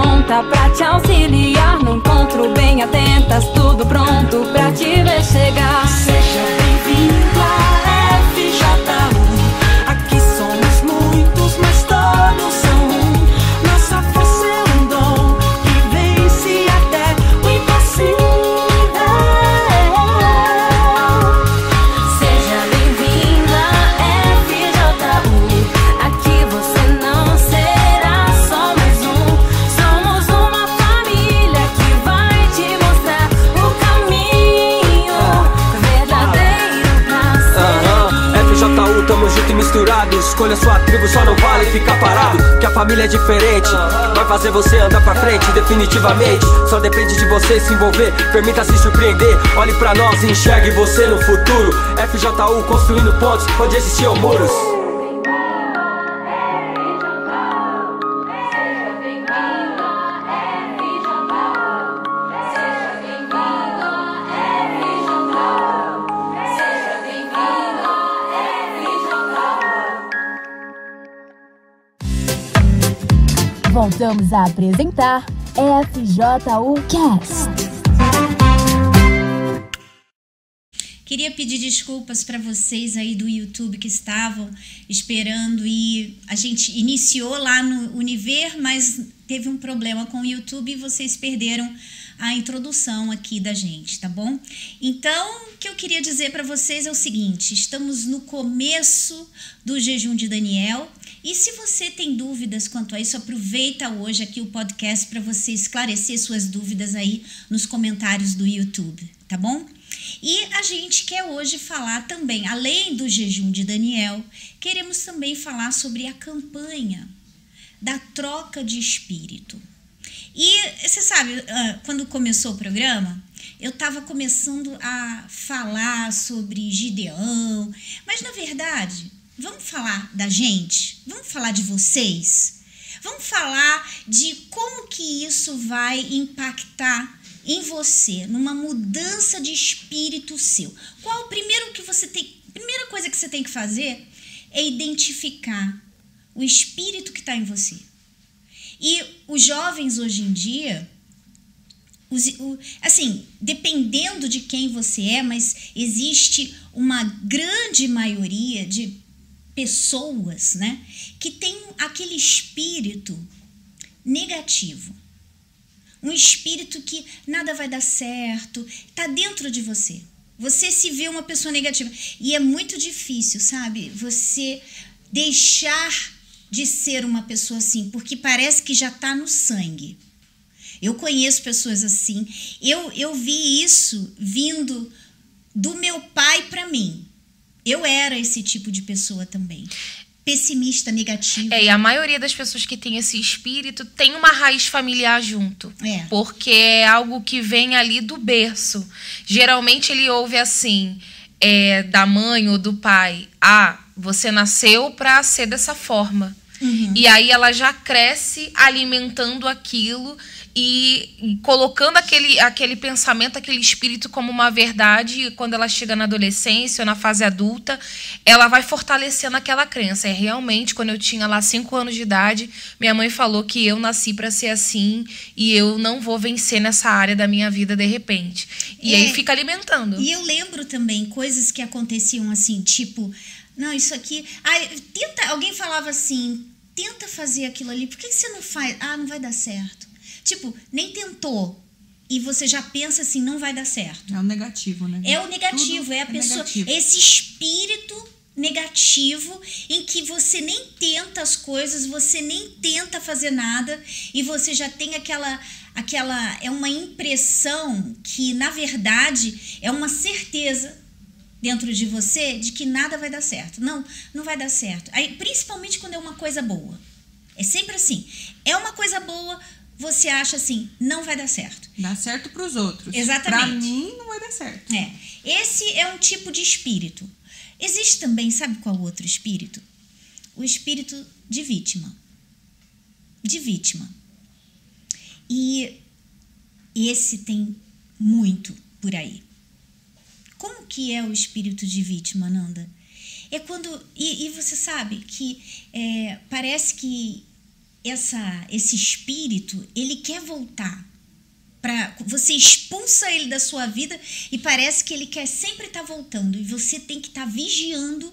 chega pra te auxiliar. Não encontro bem atentas, tudo pronto pra te ver chegar. Seja bem-vindo a Escolha sua tribo, só não vale ficar parado. Que a família é diferente, vai fazer você andar pra frente, definitivamente. Só depende de você se envolver, permita se surpreender. Olhe pra nós e enxergue você no futuro. FJU construindo pontes onde existiam muros. Voltamos a apresentar FJU Cast. Queria pedir desculpas para vocês aí do YouTube que estavam esperando e a gente iniciou lá no Univer, mas teve um problema com o YouTube e vocês perderam a introdução aqui da gente, tá bom? Então, o que eu queria dizer para vocês é o seguinte: estamos no começo do jejum de Daniel. E se você tem dúvidas quanto a isso, aproveita hoje aqui o podcast para você esclarecer suas dúvidas aí nos comentários do YouTube, tá bom? E a gente quer hoje falar também, além do jejum de Daniel, queremos também falar sobre a campanha da troca de espírito. E você sabe, ah, quando começou o programa, eu estava começando a falar sobre Gideão, mas na verdade, vamos falar da gente? Vamos falar de vocês? Vamos falar de como que isso vai impactar em você, numa mudança de espírito seu. Qual o primeiro que você tem, primeira coisa que você tem que fazer é identificar o espírito que está em você. E os jovens hoje em dia, os, o, assim, dependendo de quem você é, mas existe uma grande maioria de pessoas, né, que tem aquele espírito negativo. Um espírito que nada vai dar certo, tá dentro de você. Você se vê uma pessoa negativa. E é muito difícil, sabe? Você deixar de ser uma pessoa assim, porque parece que já tá no sangue. Eu conheço pessoas assim. Eu, eu vi isso vindo do meu pai para mim. Eu era esse tipo de pessoa também. Pessimista, negativa. É, e a maioria das pessoas que tem esse espírito tem uma raiz familiar junto. É. Porque é algo que vem ali do berço. Geralmente ele ouve assim, é, da mãe ou do pai: Ah, você nasceu para ser dessa forma. Uhum. E aí ela já cresce alimentando aquilo e, colocando aquele, aquele pensamento, aquele espírito como uma verdade. E quando ela chega na adolescência ou na fase adulta, ela vai fortalecendo aquela crença. É realmente, quando eu tinha lá cinco anos de idade, minha mãe falou que eu nasci para ser assim e eu não vou vencer nessa área da minha vida de repente. E É. aí fica alimentando. E eu lembro também coisas que aconteciam assim, tipo, não, isso aqui. Tenta, alguém falava assim, tenta fazer aquilo ali, por que você não faz? Ah, não vai dar certo. Tipo, nem tentou. E você já pensa assim, não vai dar certo. É o negativo, né? É o negativo, Tudo é a pessoa. negativo. Esse espírito negativo em que você nem tenta as coisas, você nem tenta fazer nada e você já tem aquela aquela é uma impressão que na verdade é uma certeza dentro de você de que nada vai dar certo. Não, não vai dar certo. Aí, principalmente quando é uma coisa boa. É sempre assim. É uma coisa boa, você acha assim, não vai dar certo. Dá certo pros outros. Exatamente. Pra mim, não vai dar certo. É. Esse é um tipo de espírito. Existe também, sabe qual outro espírito? O espírito de vítima. De vítima. E esse tem muito por aí. Como que é o espírito de vítima, Nanda? É quando. E, e você sabe que é, parece que essa esse espírito, ele quer voltar. Pra, você expulsa ele da sua vida e parece que ele quer sempre estar voltando. E você tem que estar vigiando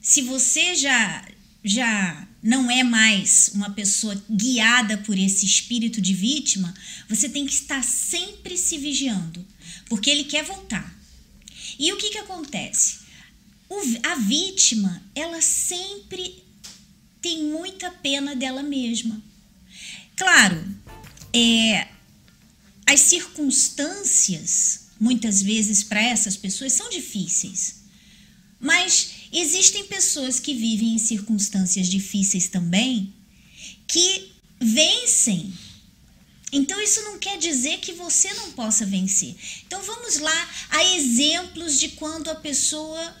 se você já já não é mais uma pessoa guiada por esse espírito de vítima, você tem que estar sempre se vigiando, porque ele quer voltar. E o que, que acontece? O, a vítima, ela sempre tem muita pena dela mesma. Claro, é, as circunstâncias, muitas vezes, para essas pessoas são difíceis. Mas existem pessoas que vivem em circunstâncias difíceis também que vencem. Então, isso não quer dizer que você não possa vencer. Então, vamos lá a exemplos de quando a pessoa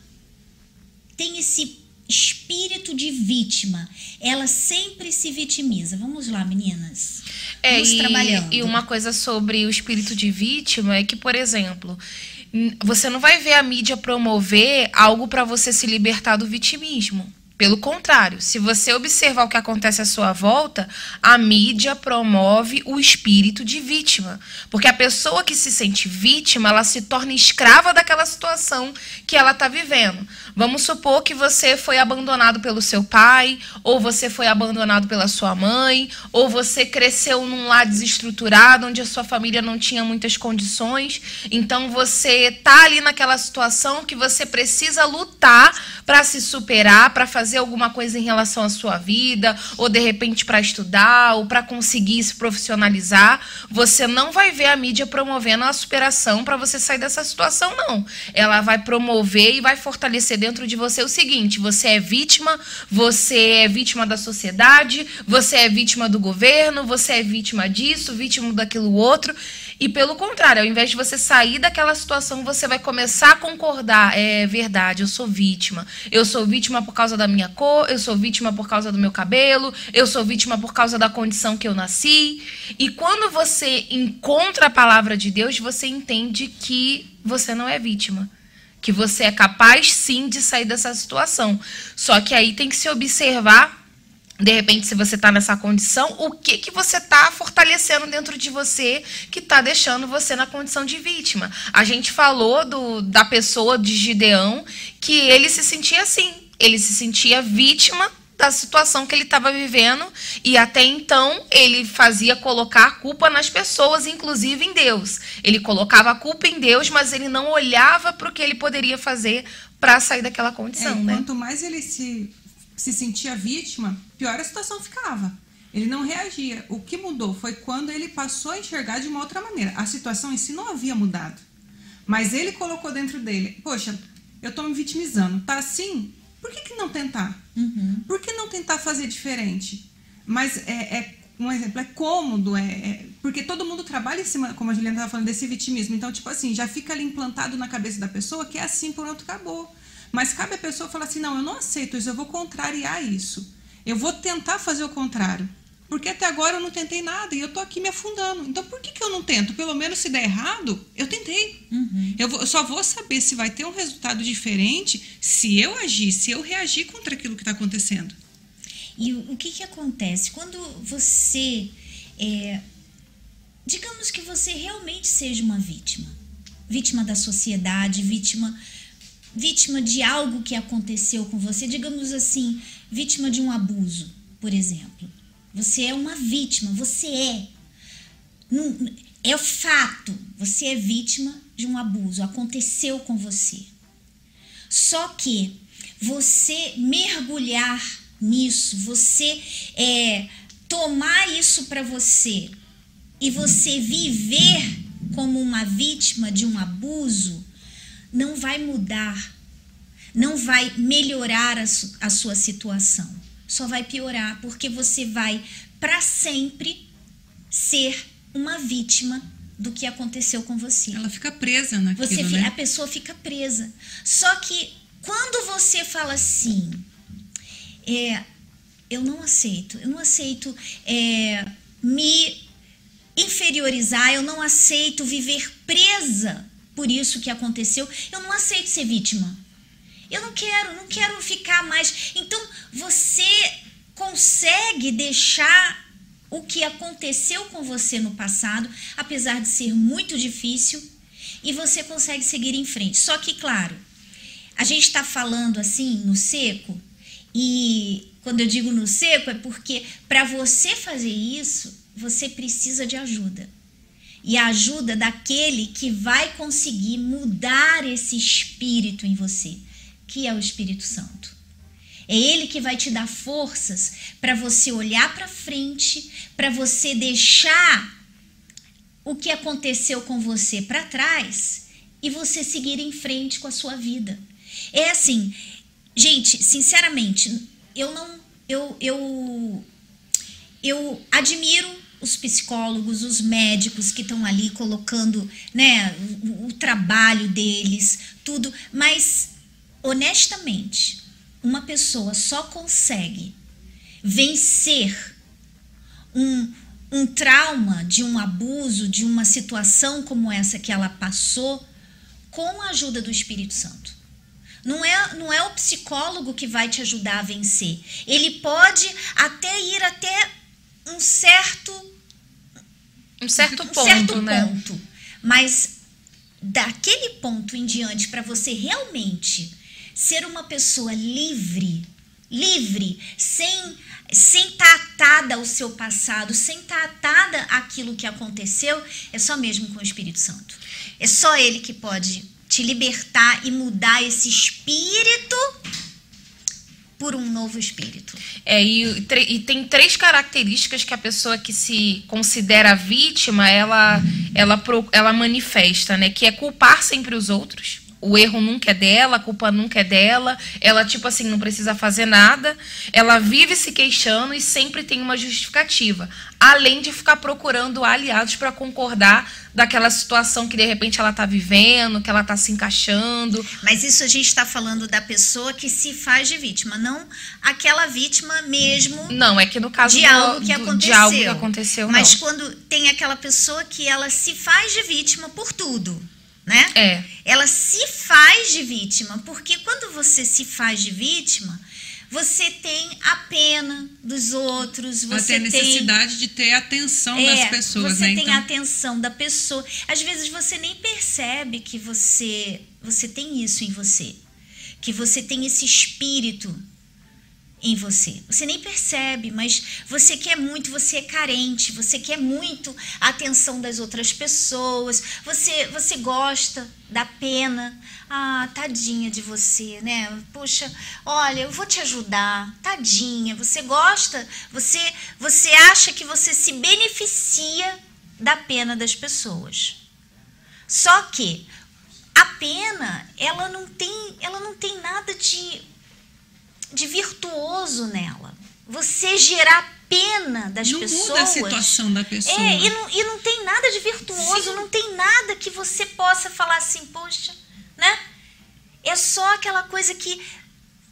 tem esse espírito de vítima. Ela sempre se vitimiza. Vamos lá, meninas. É, Vamos e, trabalhando. e uma coisa sobre o espírito de vítima é que, por exemplo, você não vai ver a mídia promover algo para você se libertar do vitimismo. Pelo contrário, se você observar o que acontece à sua volta, a mídia promove o espírito de vítima. Porque a pessoa que se sente vítima, ela se torna escrava daquela situação que ela está vivendo. Vamos supor que você foi abandonado pelo seu pai, ou você foi abandonado pela sua mãe, ou você cresceu num lar desestruturado, onde a sua família não tinha muitas condições. Então você tá ali naquela situação que você precisa lutar para se superar, para fazer alguma coisa em relação à sua vida, ou de repente para estudar, ou para conseguir se profissionalizar. Você não vai ver a mídia promovendo a superação para você sair dessa situação, não. Ela vai promover e vai fortalecer dentro de você o seguinte: você é vítima, você é vítima da sociedade, você é vítima do governo, você é vítima disso, vítima daquilo outro. E pelo contrário, ao invés de você sair daquela situação, você vai começar a concordar. É verdade, eu sou vítima. Eu sou vítima por causa da minha cor, eu sou vítima por causa do meu cabelo, eu sou vítima por causa da condição que eu nasci. E quando você encontra a palavra de Deus, você entende que você não é vítima que você é capaz sim de sair dessa situação. Só que aí tem que se observar, de repente, se você está nessa condição, o que que você está fortalecendo dentro de você que está deixando você na condição de vítima. A gente falou do, da pessoa de Gideão que ele se sentia assim, ele se sentia vítima da situação que ele estava vivendo e até então ele fazia colocar a culpa nas pessoas, inclusive em Deus. Ele colocava a culpa em Deus, mas ele não olhava para o que ele poderia fazer para sair daquela É, condição, né? Quanto mais ele se, se sentia vítima, pior a situação ficava. Ele não reagia. O que mudou foi quando ele passou a enxergar de uma outra maneira. A situação em si não havia mudado. Mas ele colocou dentro dele: Poxa, eu tô me vitimizando. Tá assim? Por que, que não tentar? Por que não tentar fazer diferente? Mas é, é- um exemplo, é cômodo, é, é- porque todo mundo trabalha em cima, como a Juliana estava falando, desse vitimismo. Então, tipo assim, já fica ali implantado na cabeça da pessoa que é assim, pronto, acabou. Mas cabe a pessoa falar assim: não, eu não aceito isso, eu vou contrariar isso. Eu vou tentar fazer o contrário. Porque até agora eu não tentei nada e eu tô aqui me afundando. Então por que, que eu não tento? Pelo menos se der errado, eu tentei. Eu, vou- eu só vou saber se vai ter um resultado diferente se eu agir, se eu reagir contra aquilo que está acontecendo. E o, o que, que acontece? Quando você. é, digamos que você realmente seja uma vítima. Vítima da sociedade, vítima. Vítima de algo que aconteceu com você, digamos assim, vítima de um abuso, por exemplo. Você é uma vítima, você é. É fato, você é vítima de um abuso, aconteceu com você. Só que você mergulhar nisso, você é, tomar isso para você e você viver como uma vítima de um abuso, não vai mudar, não vai melhorar a, su- a sua situação, só vai piorar, porque você vai para sempre ser uma vítima do que aconteceu com você. Ela fica presa naquilo, Você, né? A pessoa fica presa. Só que quando você fala assim, é, eu não aceito, eu não aceito é, me inferiorizar, eu não aceito viver presa por isso que aconteceu, eu não aceito ser vítima. Eu não quero, não quero ficar mais. Então você consegue deixar o que aconteceu com você no passado, apesar de ser muito difícil, e você consegue seguir em frente. Só que, claro, a gente está falando assim no seco, e quando eu digo no seco é porque para você fazer isso, você precisa de ajuda. E a ajuda daquele que vai conseguir mudar esse espírito em você, que é o Espírito Santo. É ele que vai te dar forças para você olhar para frente, para você deixar o que aconteceu com você para trás e você seguir em frente com a sua vida. É assim, gente, sinceramente, eu não eu eu eu admiro os psicólogos, os médicos que estão ali colocando, né, o, o trabalho deles, tudo, mas honestamente, uma pessoa só consegue vencer um, um trauma de um abuso, de uma situação como essa que ela passou, com a ajuda do Espírito Santo. Não é, não é o psicólogo que vai te ajudar a vencer. Ele pode até ir até um certo Um certo um ponto, certo né? ponto. Mas daquele ponto em diante, para você realmente ser uma pessoa livre, livre, sem sem estar atada ao seu passado, sem estar atada àquilo que aconteceu, é só mesmo com o Espírito Santo. É só ele que pode te libertar e mudar esse espírito por um novo espírito. É, e, e tem três características que a pessoa que se considera vítima, ela, ela, ela manifesta, né? Que é culpar sempre os outros. O erro nunca é dela, a culpa nunca é dela. Ela, tipo assim, não precisa fazer nada. Ela vive se queixando e sempre tem uma justificativa. Além de ficar procurando aliados para concordar daquela situação que de repente ela tá vivendo, que ela tá se encaixando. Mas isso a gente está falando da pessoa que se faz de vítima, não aquela vítima mesmo Não, é que no caso de do- algo que do- aconteceu. de algo que aconteceu, Mas não. quando tem aquela pessoa que ela se faz de vítima por tudo, né? É. Ela se faz de vítima, porque quando você se faz de vítima, você tem a pena dos outros, Ela você tem a tem necessidade de ter a atenção é, das pessoas, você né? tem Então, a atenção da pessoa. Às vezes você nem percebe que você você tem isso em você, que você tem esse espírito em você. Você nem percebe, mas você quer muito, você é carente, você quer muito a atenção das outras pessoas. Você você gosta da pena. Ah, tadinha de você, né? Poxa, olha, eu vou te ajudar. Tadinha, você gosta, você você acha que você se beneficia da pena das pessoas. Só que a pena, ela não tem, ela não tem nada de de virtuoso nela. Você gerar pena das não pessoas. muda a situação da pessoa. É, e não, e não tem nada de virtuoso, não tem nada que você possa falar assim, poxa, né? É só aquela coisa que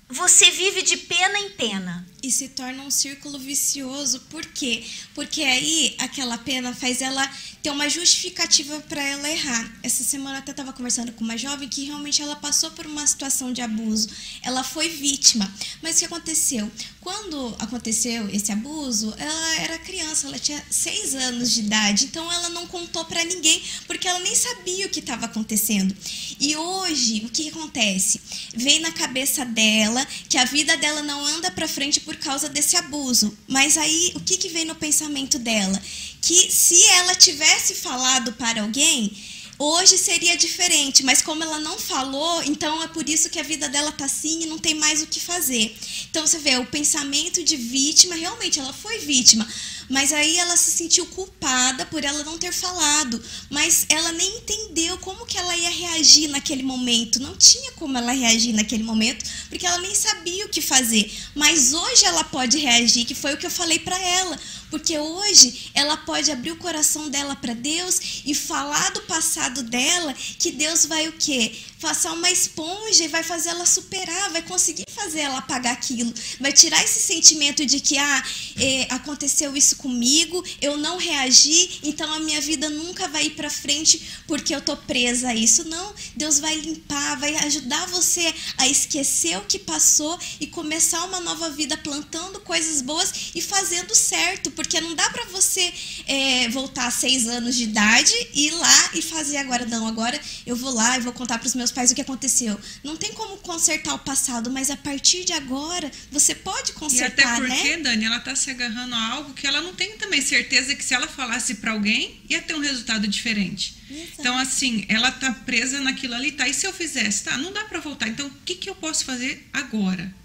você vive de pena em pena. E se torna um círculo vicioso. Por quê? Porque aí aquela pena faz ela ter uma justificativa para ela errar. Essa semana eu até estava conversando com uma jovem que realmente ela passou por uma situação de abuso. Ela foi vítima. Mas o que aconteceu? Quando aconteceu esse abuso, ela era criança, ela tinha seis anos de idade. Então ela não contou para ninguém porque ela nem sabia o que estava acontecendo. E hoje, o que acontece? Vem na cabeça dela que a vida dela não anda para frente por causa desse abuso. Mas aí, o que, que vem no pensamento dela? Que se ela tivesse falado para alguém, hoje seria diferente. Mas como ela não falou, então é por isso que a vida dela tá assim e não tem mais o que fazer. Então você vê, o pensamento de vítima, realmente ela foi vítima. Mas aí ela se sentiu culpada por ela não ter falado. Mas ela nem entendeu como que ela ia reagir naquele momento. Não tinha como ela reagir naquele momento, porque ela nem sabia o que fazer. Mas hoje ela pode reagir, que foi o que eu falei para ela. Porque hoje ela pode abrir o coração dela para Deus e falar do passado dela, que Deus vai o quê? passar uma esponja e vai fazer ela superar, vai conseguir fazer ela apagar aquilo, vai tirar esse sentimento de que ah, é, aconteceu isso comigo, eu não reagi, então a minha vida nunca vai ir para frente porque eu tô presa a isso. Não, Deus vai limpar, vai ajudar você a esquecer o que passou e começar uma nova vida plantando coisas boas e fazendo certo, porque não dá para você é, voltar a seis anos de idade, ir lá e fazer agora não, agora eu vou lá e vou contar para os meus pais o que aconteceu. Não tem como consertar o passado, mas a partir de agora você pode E consertar, até porque, né? Dani, ela tá se agarrando a algo que ela não tem também certeza que se ela falasse para alguém, ia ter um resultado diferente. Exato. Então, assim, ela tá presa naquilo ali, tá? E se eu fizesse? Tá, não dá para voltar. Então, o que, que eu posso fazer agora?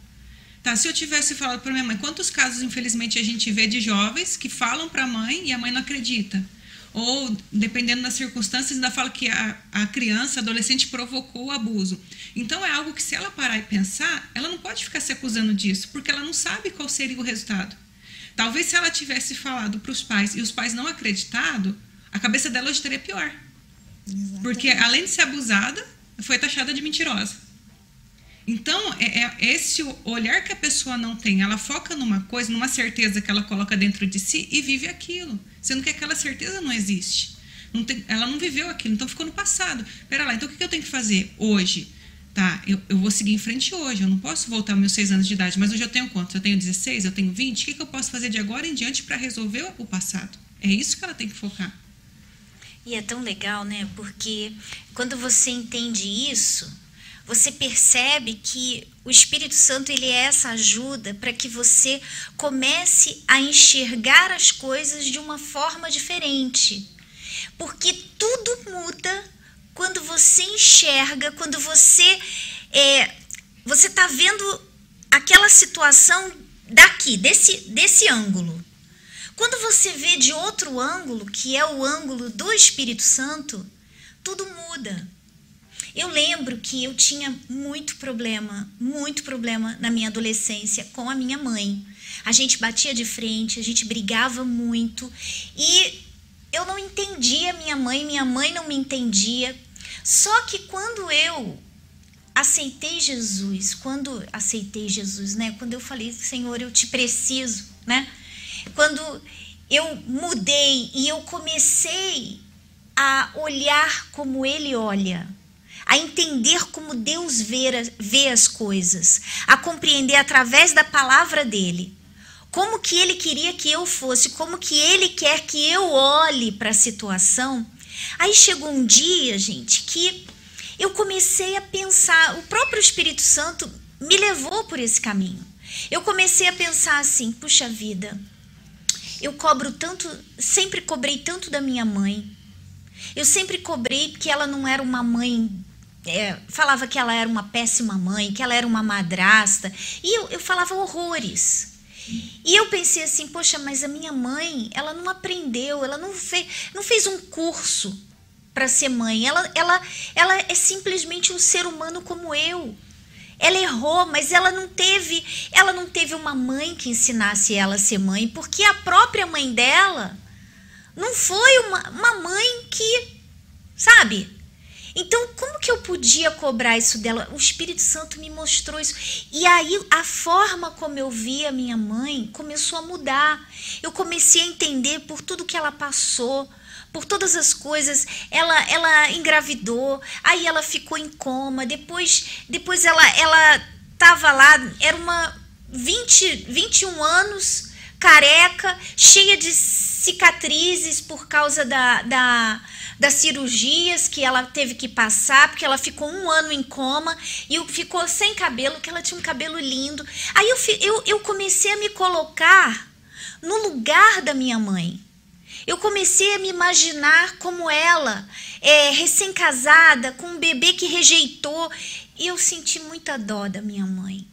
Tá, se eu tivesse falado para minha mãe, quantos casos, infelizmente, a gente vê de jovens que falam para a mãe e a mãe não acredita? Ou, dependendo das circunstâncias, ainda fala que a, a criança, a adolescente, provocou o abuso. Então, é algo que, se ela parar e pensar, ela não pode ficar se acusando disso, porque ela não sabe qual seria o resultado. Talvez se ela tivesse falado para os pais e os pais não acreditado, a cabeça dela hoje estaria pior. Porque, além de ser abusada, foi taxada de mentirosa. Então, é, é esse olhar que a pessoa não tem. Ela foca numa coisa, numa certeza que ela coloca dentro de si e vive aquilo. Sendo que aquela certeza não existe. Não tem- ela não viveu aquilo, então ficou no passado. Pera lá, então o que eu tenho que fazer hoje? Tá, eu, eu vou seguir em frente hoje. Eu não posso voltar aos meus seis anos de idade, mas hoje eu tenho quantos? Eu tenho 16, eu tenho 20? O que, que eu posso fazer de agora em diante para resolver o passado? É isso que ela tem que focar. E é tão legal, né? Porque quando você entende isso, você percebe que o Espírito Santo ele é essa ajuda para que você comece a enxergar as coisas de uma forma diferente. Porque tudo muda quando você enxerga, quando você é, você está vendo aquela situação daqui, desse, desse ângulo. Quando você vê de outro ângulo, que é o ângulo do Espírito Santo, tudo muda. Eu lembro que eu tinha muito problema, muito problema na minha adolescência com a minha mãe. A gente batia de frente, a gente brigava muito e eu não entendia minha mãe, minha mãe não me entendia. Só que quando eu aceitei Jesus, quando aceitei Jesus, né? Quando eu falei, Senhor, eu te preciso, né? Quando eu mudei e eu comecei a olhar como ele olha, a entender como Deus vê, vê as coisas, a compreender através da palavra dele. Como que ele queria que eu fosse, como que ele quer que eu olhe para a situação. Aí chegou um dia, gente, que eu comecei a pensar, o próprio Espírito Santo me levou por esse caminho. Eu comecei a pensar assim, puxa vida, eu cobro tanto, sempre cobrei tanto da minha mãe. Eu sempre cobrei que ela não era uma mãe. É, falava que ela era uma péssima mãe, que ela era uma madrasta. E eu, eu falava horrores. E eu pensei assim, poxa, mas a minha mãe, ela não aprendeu, ela não fez, não fez um curso para ser mãe. Ela, ela, ela é simplesmente um ser humano como eu. Ela errou, mas ela não teve, ela não teve uma mãe que ensinasse ela a ser mãe, porque a própria mãe dela não foi uma, uma mãe que, sabe? Então, como que eu podia cobrar isso dela? O Espírito Santo me mostrou isso. E aí, a forma como eu via minha mãe começou a mudar. Eu comecei a entender por tudo que ela passou, por todas as coisas. Ela, ela engravidou, aí ela ficou em coma, depois, depois ela, ela tava lá, era uma 20, 21 anos, careca, cheia de cicatrizes por causa da, da, das cirurgias que ela teve que passar, porque ela ficou um ano em coma e ficou sem cabelo, que ela tinha um cabelo lindo. Aí eu, eu, eu comecei a me colocar no lugar da minha mãe. Eu comecei a me imaginar como ela, é, recém-casada, com um bebê que rejeitou, e eu senti muita dó da minha mãe.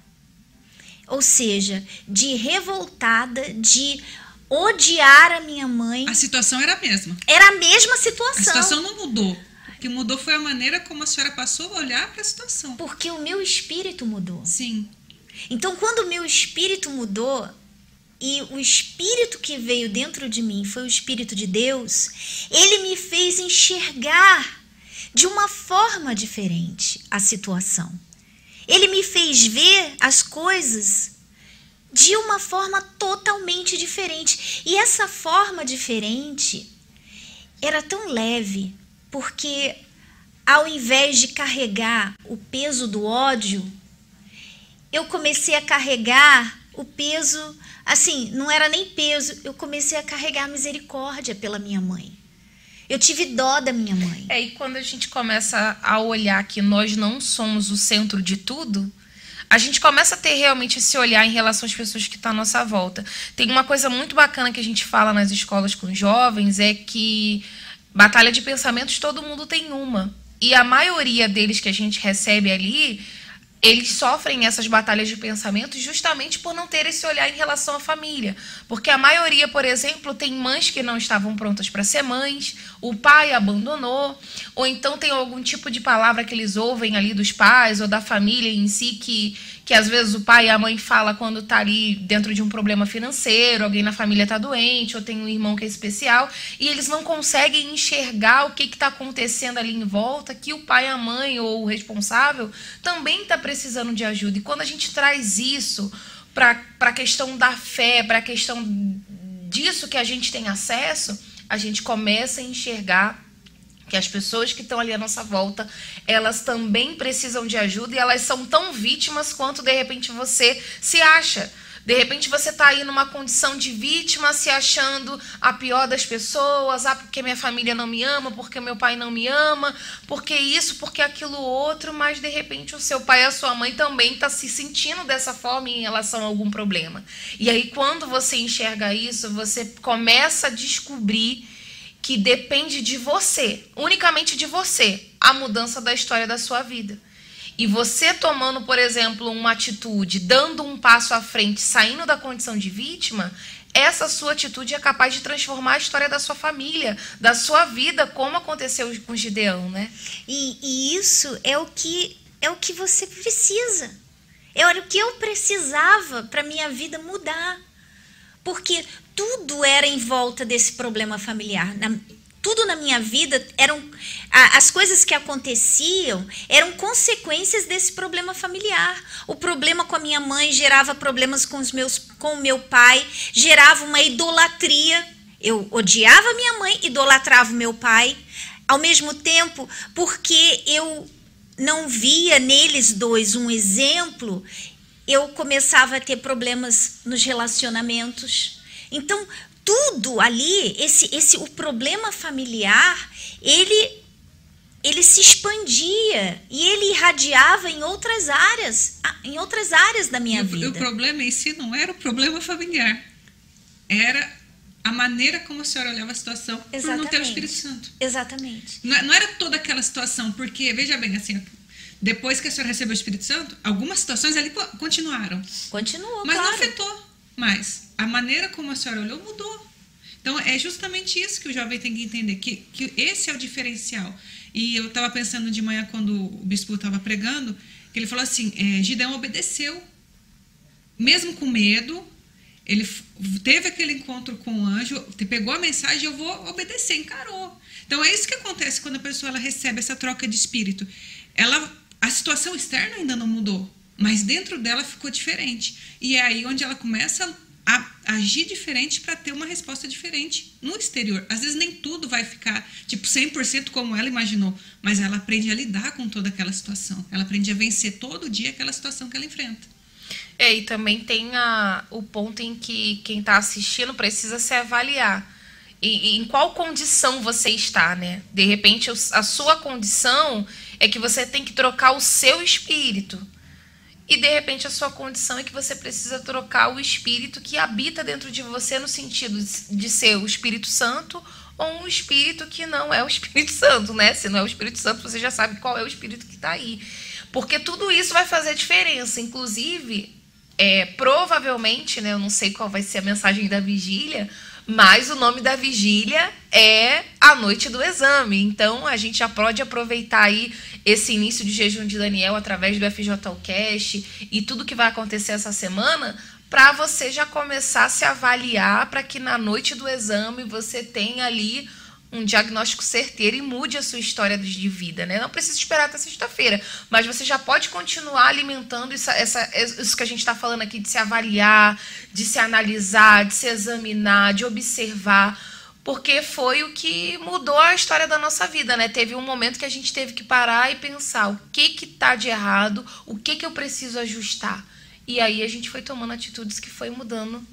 Ou seja, de revoltada, de odiar a minha mãe. A situação era a mesma. Era a mesma A situação. situação não mudou. O que mudou foi a maneira como a senhora passou a olhar para a situação. Porque o meu espírito mudou. Sim. Então, quando o meu espírito mudou e o espírito que veio dentro de mim foi o espírito de Deus, ele me fez enxergar de uma forma diferente a situação. Ele me fez ver as coisas de uma forma totalmente diferente. E essa forma diferente era tão leve, porque ao invés de carregar o peso do ódio, eu comecei a carregar o peso, assim, não era nem peso, eu comecei a carregar misericórdia pela minha mãe. Eu tive dó da minha mãe. É, e quando a gente começa a olhar que nós não somos o centro de tudo, a gente começa a ter realmente esse olhar em relação às pessoas que estão à nossa volta. Tem uma coisa muito bacana que a gente fala nas escolas com jovens, é que batalha de pensamentos todo mundo tem uma. E a maioria deles que a gente recebe ali eles sofrem essas batalhas de pensamento justamente por não ter esse olhar em relação à família. Porque a maioria, por exemplo, tem mães que não estavam prontas para ser mães, o pai abandonou, ou então tem algum tipo de palavra que eles ouvem ali dos pais ou da família em si que que às vezes o pai e a mãe fala quando tá ali dentro de um problema financeiro, alguém na família tá doente, ou tem um irmão que é especial, e eles não conseguem enxergar o que está acontecendo ali em volta, que o pai, a mãe ou o responsável também está precisando de ajuda. E quando a gente traz isso para a questão da fé, para a questão disso que a gente tem acesso, a gente começa a enxergar que as pessoas que estão ali à nossa volta, elas também precisam de ajuda e elas são tão vítimas quanto de repente você se acha. De repente você está aí numa condição de vítima, se achando a pior das pessoas, ah, porque minha família não me ama, porque meu pai não me ama, porque isso, porque aquilo outro, mas de repente o seu pai e a sua mãe também está se sentindo dessa forma em relação a algum problema. E aí quando você enxerga isso, você começa a descobrir que depende de você, unicamente de você, a mudança da história da sua vida. E você tomando, por exemplo, uma atitude, dando um passo à frente, saindo da condição de vítima, essa sua atitude é capaz de transformar a história da sua família, da sua vida, como aconteceu com Gideão, né? E, e isso é o que é o que você precisa. Era o que eu precisava para minha vida mudar. Porque tudo era em volta desse problema familiar. Na, tudo na minha vida eram as coisas que aconteciam eram consequências desse problema familiar. O problema com a minha mãe gerava problemas com os meus com o meu pai, gerava uma idolatria. Eu odiava minha mãe, idolatrava o meu pai. Ao mesmo tempo, porque eu não via neles dois um exemplo, eu começava a ter problemas nos relacionamentos então, tudo ali, esse, esse o problema familiar, ele ele se expandia e ele irradiava em outras áreas, em outras áreas da minha e vida. O, o problema em si não era o problema familiar, era a maneira como a senhora olhava a situação Exatamente. por não ter o Espírito Santo. Exatamente. Não, não, era toda aquela situação, porque, veja bem, assim, depois que a senhora recebeu o Espírito Santo, algumas situações ali continuaram. Continuou, Mas claro. não afetou mais a maneira como a senhora olhou mudou. Então, é justamente isso que o jovem tem que entender, que, que esse é o diferencial. E eu estava pensando de manhã, quando o bispo estava pregando, que ele falou assim, é, Gideão obedeceu, mesmo com medo, ele teve aquele encontro com o anjo, pegou a mensagem, eu vou obedecer, encarou. Então, é isso que acontece quando a pessoa ela recebe essa troca de espírito. Ela, a situação externa ainda não mudou, mas dentro dela ficou diferente. E é aí onde ela começa a agir diferente para ter uma resposta diferente no exterior. Às vezes nem tudo vai ficar tipo 100% como ela imaginou, mas ela aprende a lidar com toda aquela situação. Ela aprende a vencer todo dia aquela situação que ela enfrenta. É, e também tem a, o ponto em que quem está assistindo precisa se avaliar. E, e, em qual condição você está, né? De repente, a sua condição é que você tem que trocar o seu espírito e de repente a sua condição é que você precisa trocar o espírito que habita dentro de você no sentido de ser o Espírito Santo ou um espírito que não é o Espírito Santo, né? Se não é o Espírito Santo, você já sabe qual é o espírito que está aí. Porque tudo isso vai fazer diferença. Inclusive, é, provavelmente, né? Eu não sei qual vai ser a mensagem da vigília, mas o nome da vigília é a noite do exame. Então a gente já pode aproveitar aí esse início de jejum de Daniel através do FJCast e tudo que vai acontecer essa semana para você já começar a se avaliar para que na noite do exame você tenha ali um diagnóstico certeiro e mude a sua história de vida, né? Não precisa esperar até sexta-feira, mas você já pode continuar alimentando essa, isso que a gente está falando aqui de se avaliar, de se analisar, de se examinar, de observar, porque foi o que mudou a história da nossa vida, né? Teve um momento que a gente teve que parar e pensar o que que tá de errado, o que que eu preciso ajustar. E aí a gente foi tomando atitudes que foi mudando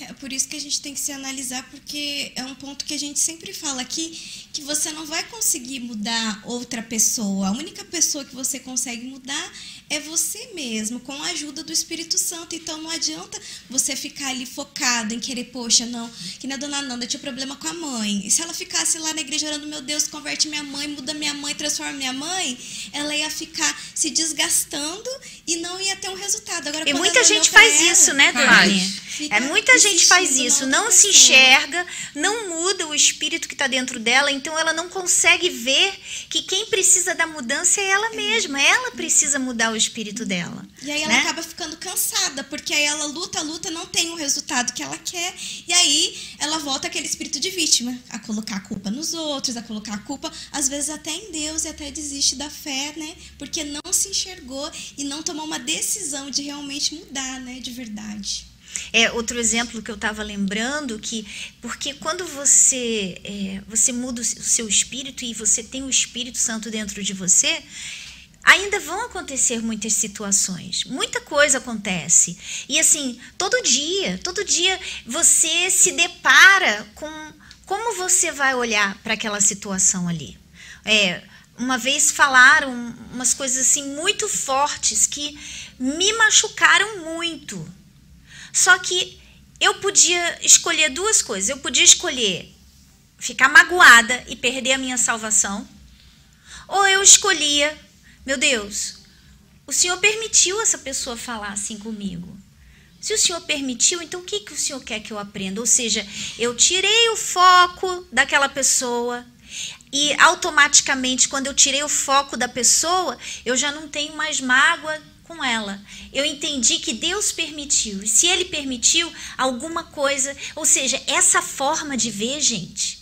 É por isso que a gente tem que se analisar, porque é um ponto que a gente sempre fala aqui, que você não vai conseguir mudar outra pessoa. A única pessoa que você consegue mudar é você mesmo, com a ajuda do Espírito Santo. Então não adianta você ficar ali focado em querer, poxa, não, que na dona Nanda tinha problema com a mãe. E se ela ficasse lá na igreja orando, meu Deus, converte minha mãe, muda minha mãe, transforma minha mãe, ela ia ficar se desgastando e não ia ter um resultado. Agora, E muita gente faz ela, isso, né. Dani? É, muita gente faz isso, não se enxerga, não muda o espírito que está dentro dela, então ela não consegue ver que quem precisa da mudança é ela mesma, ela precisa mudar o espírito dela. E aí ela né? acaba ficando cansada, porque aí ela luta, luta, não tem o resultado que ela quer, e aí ela volta aquele espírito de vítima, a colocar a culpa nos outros, a colocar a culpa, às vezes até em Deus, e até desiste da fé, né? Porque não se enxergou e não tomou uma decisão de realmente mudar, né? De verdade. É outro exemplo que eu estava lembrando que porque quando você é, você muda o seu espírito e você tem o Espírito Santo dentro de você ainda vão acontecer muitas situações. Muita coisa acontece. E assim todo dia todo dia você se depara com como você vai olhar para aquela situação ali. É, uma vez falaram umas coisas assim muito fortes que me machucaram muito. Só que eu podia escolher duas coisas. Eu podia escolher ficar magoada e perder a minha salvação, ou eu escolhia, meu Deus, o Senhor permitiu essa pessoa falar assim comigo. Se o Senhor permitiu, então o que, que o Senhor quer que eu aprenda? Ou seja, eu tirei o foco daquela pessoa e automaticamente, quando eu tirei o foco da pessoa, eu já não tenho mais mágoa com ela. Eu entendi que Deus permitiu. E se Ele permitiu alguma coisa, ou seja, essa forma de ver, gente,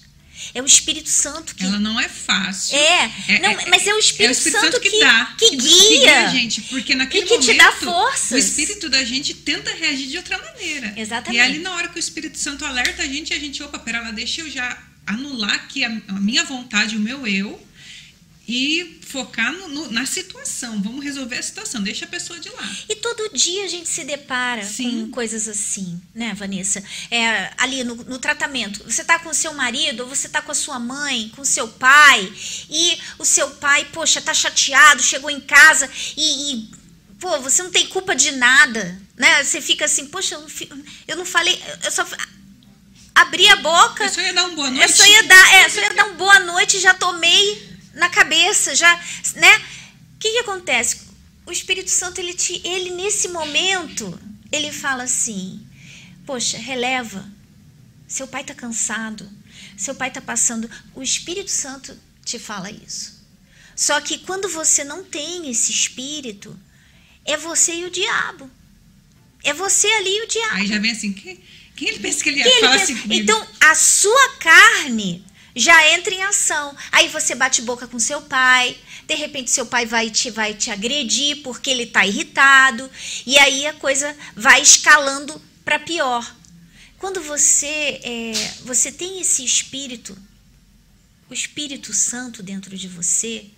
é o Espírito Santo que Ela não é fácil. É, não, mas é o Espírito Santo que- dá, que guia. a gente, porque naquele E que momento te dá forças. o espírito da gente tenta reagir de outra maneira. Exatamente. E ali na hora que o Espírito Santo alerta a gente, a gente, opa, pera lá, deixa eu já anular aqui a, a minha vontade, o meu eu e focar no- no- na situação. Vamos resolver a situação, deixa a pessoa de lado. E todo dia a gente se depara Sim. com coisas assim, né, Vanessa? É, ali no, no tratamento, você tá com o seu marido, ou você tá com a sua mãe, com o seu pai, e o seu pai, poxa, tá chateado, chegou em casa e, e, pô, você não tem culpa de nada, né? Você fica assim, poxa, eu não, eu não falei, eu só abri a boca. Eu só ia dar um boa noite. Eu só ia dar, é, só ia dar um boa noite e já tomei na cabeça, já, né? O que que acontece? O Espírito Santo, ele, te, ele nesse momento, ele fala assim: Poxa, releva. Seu pai tá cansado. Seu pai tá passando. O Espírito Santo te fala isso. Só que quando você não tem esse espírito, é você e o diabo. É você ali e o diabo. Aí já vem assim, quem, quem ele pensa que ele ia Que ele falar pensa- assim comigo? Então, a sua carne já entra em ação. Aí você bate boca com seu pai, de repente seu pai vai te, vai te agredir porque ele está irritado, e aí a coisa vai escalando para pior. Quando você, é, você tem esse espírito, o Espírito Santo dentro de você,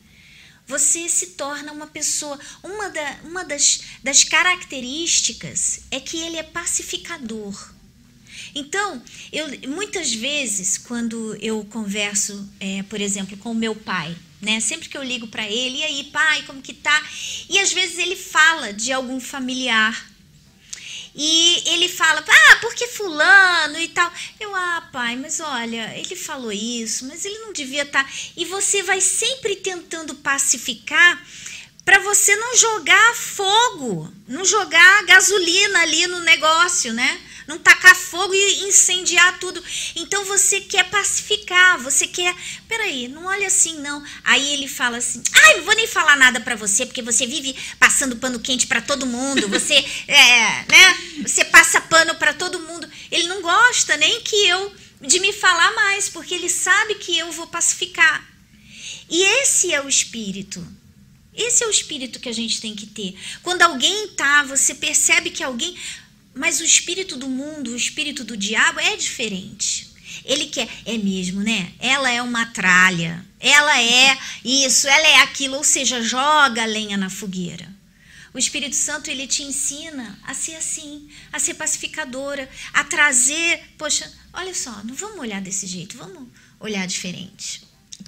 você se torna uma pessoa. Uma, da, uma das, das características é que ele é pacificador. Então, eu, muitas vezes, quando eu converso, é, por exemplo, com o meu pai, né? Sempre que eu ligo para ele, e aí, pai, como que tá? E às vezes ele fala de algum familiar. E ele fala, ah, porque fulano e tal. Eu, ah, pai, mas olha, ele falou isso, mas ele não devia estar. E você vai sempre tentando pacificar para você não jogar fogo, não jogar gasolina ali no negócio, né? Não tacar fogo e incendiar tudo. Então você quer pacificar, você quer. Peraí, não olha assim não. Aí ele fala assim: ai, não vou nem falar nada pra você, porque você vive passando pano quente pra todo mundo. Você, é, né? Você passa pano pra todo mundo. Ele não gosta nem que eu de me falar mais, porque ele sabe que eu vou pacificar. E esse é o espírito. Esse é o espírito que a gente tem que ter. Quando alguém tá, você percebe que alguém. Mas o espírito do mundo, o espírito do diabo é diferente. Ele quer, é mesmo, né? Ela é uma tralha. Ela é isso, ela é aquilo, ou seja, joga a lenha na fogueira. O Espírito Santo ele te ensina a ser assim, a ser pacificadora, a trazer, poxa, olha só, não vamos olhar desse jeito, vamos olhar diferente.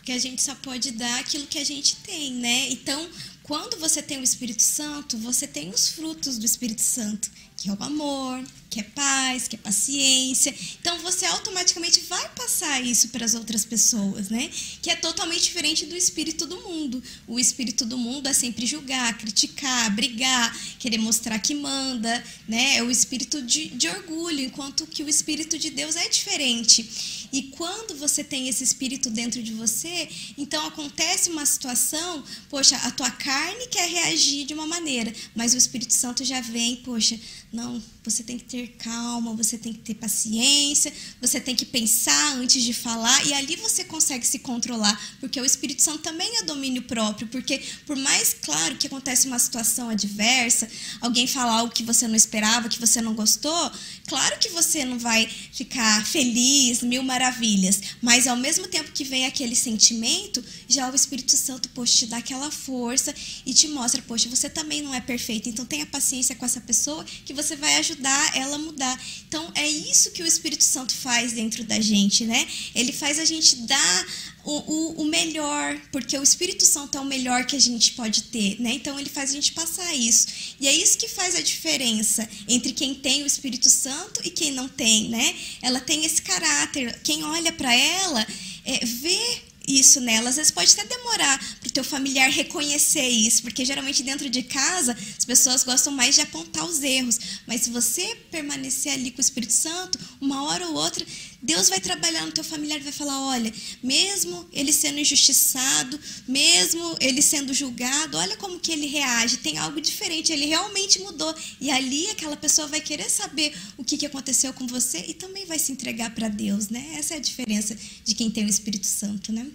Porque a gente só pode dar aquilo que a gente tem, né? Então, quando você tem o Espírito Santo, você tem os frutos do Espírito Santo, que é o amor, que paz, que paciência. Então você automaticamente vai passar isso para as outras pessoas, né? Que é totalmente diferente do espírito do mundo. O espírito do mundo é sempre julgar, criticar, brigar, querer mostrar que manda, né? É o espírito de, de orgulho, enquanto que o espírito de Deus é diferente. E quando você tem esse espírito dentro de você, então acontece uma situação, poxa, a tua carne quer reagir de uma maneira, mas o Espírito Santo já vem, poxa, não, você tem que ter calma, você tem que ter paciência, você tem que pensar antes de falar, e ali você consegue se controlar, porque o Espírito Santo também é domínio próprio, porque por mais claro que acontece uma situação adversa, alguém falar algo que você não esperava, que você não gostou, claro que você não vai ficar feliz, mil maravilhas, mas ao mesmo tempo que vem aquele sentimento, já o Espírito Santo, poxa, te dá aquela força e te mostra, poxa, você também não é perfeito, então tenha paciência com essa pessoa que você vai ajudar ela a mudar. Então é isso que o Espírito Santo faz dentro da gente, né? Ele faz a gente dar o, o, o, melhor, porque o Espírito Santo é o melhor que a gente pode ter, né? Então ele faz a gente passar isso. E é isso que faz a diferença entre quem tem o Espírito Santo e quem não tem, né? Ela tem esse caráter. Quem olha para ela é, vê isso nela. Às vezes pode até demorar para o teu familiar reconhecer isso, porque geralmente dentro de casa as pessoas gostam mais de apontar os erros. Mas se você permanecer ali com o Espírito Santo, uma hora ou outra, Deus vai trabalhar no teu familiar e vai falar: olha, mesmo ele sendo injustiçado, mesmo ele sendo julgado, olha como que ele reage, tem algo diferente, ele realmente mudou. E ali aquela pessoa vai querer saber o que, que aconteceu com você e também vai se entregar para Deus, né? Essa é a diferença de quem tem o Espírito Santo, né?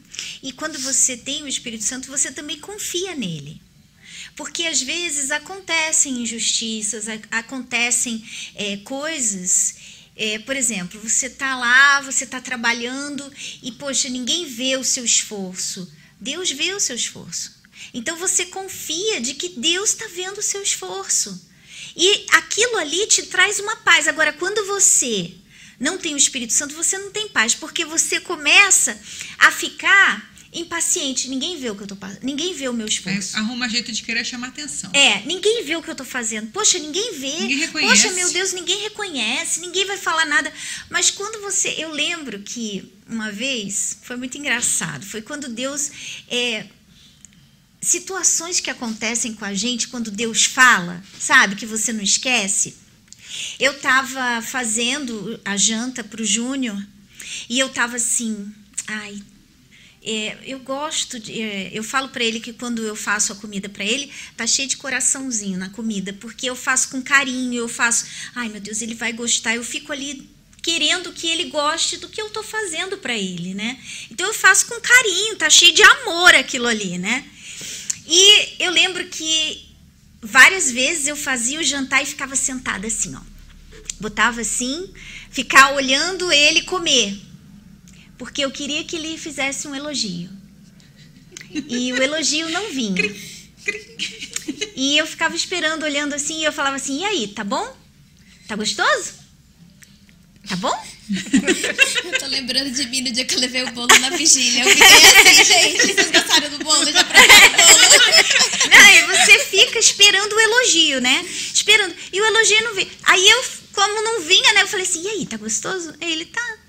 E quando você tem o Espírito Santo, você também confia nele. Porque às vezes acontecem injustiças, acontecem é, coisas é, por exemplo, você está lá, você está trabalhando e, poxa, ninguém vê o seu esforço. Deus vê o seu esforço. Então você confia de que Deus está vendo o seu esforço. E aquilo ali te traz uma paz. Agora, quando você não tem o Espírito Santo, você não tem paz, porque você começa a ficar impaciente. Ninguém vê o que eu tô ninguém vê o meu esforço. É, arruma jeito de querer chamar atenção. É, ninguém vê o que eu tô fazendo. Poxa, ninguém vê. Ninguém reconhece. Poxa, meu Deus, ninguém reconhece, ninguém vai falar nada. Mas quando você, eu lembro que uma vez foi muito engraçado. Foi quando Deus é, situações que acontecem com a gente quando Deus fala, sabe, que você não esquece. Eu estava fazendo a janta para o Júnior e eu estava assim, ai, é, eu gosto, de, é, eu falo para ele que quando eu faço a comida para ele, tá cheio de coraçãozinho na comida, porque eu faço com carinho, eu faço, ai meu Deus, ele vai gostar, eu fico ali querendo que ele goste do que eu tô fazendo para ele, né? Então eu faço com carinho, tá cheio de amor aquilo ali, né? E eu lembro que várias vezes eu fazia o jantar e ficava sentada assim, ó. Botava assim, ficar olhando ele comer porque eu queria que ele fizesse um elogio. E o elogio não vinha. E eu ficava esperando, olhando assim, e eu falava assim: e aí, tá bom? Tá gostoso? Tá bom? Eu tô lembrando de mim no dia que eu levei o bolo na vigília. Eu fiquei assim, gente, vocês gostaram do bolo? Já provaram o bolo? Não, e você fica esperando o elogio, né? Esperando. E o elogio não vem. Aí eu, como não vinha, né? Eu falei assim: e aí, tá gostoso? Aí ele tá.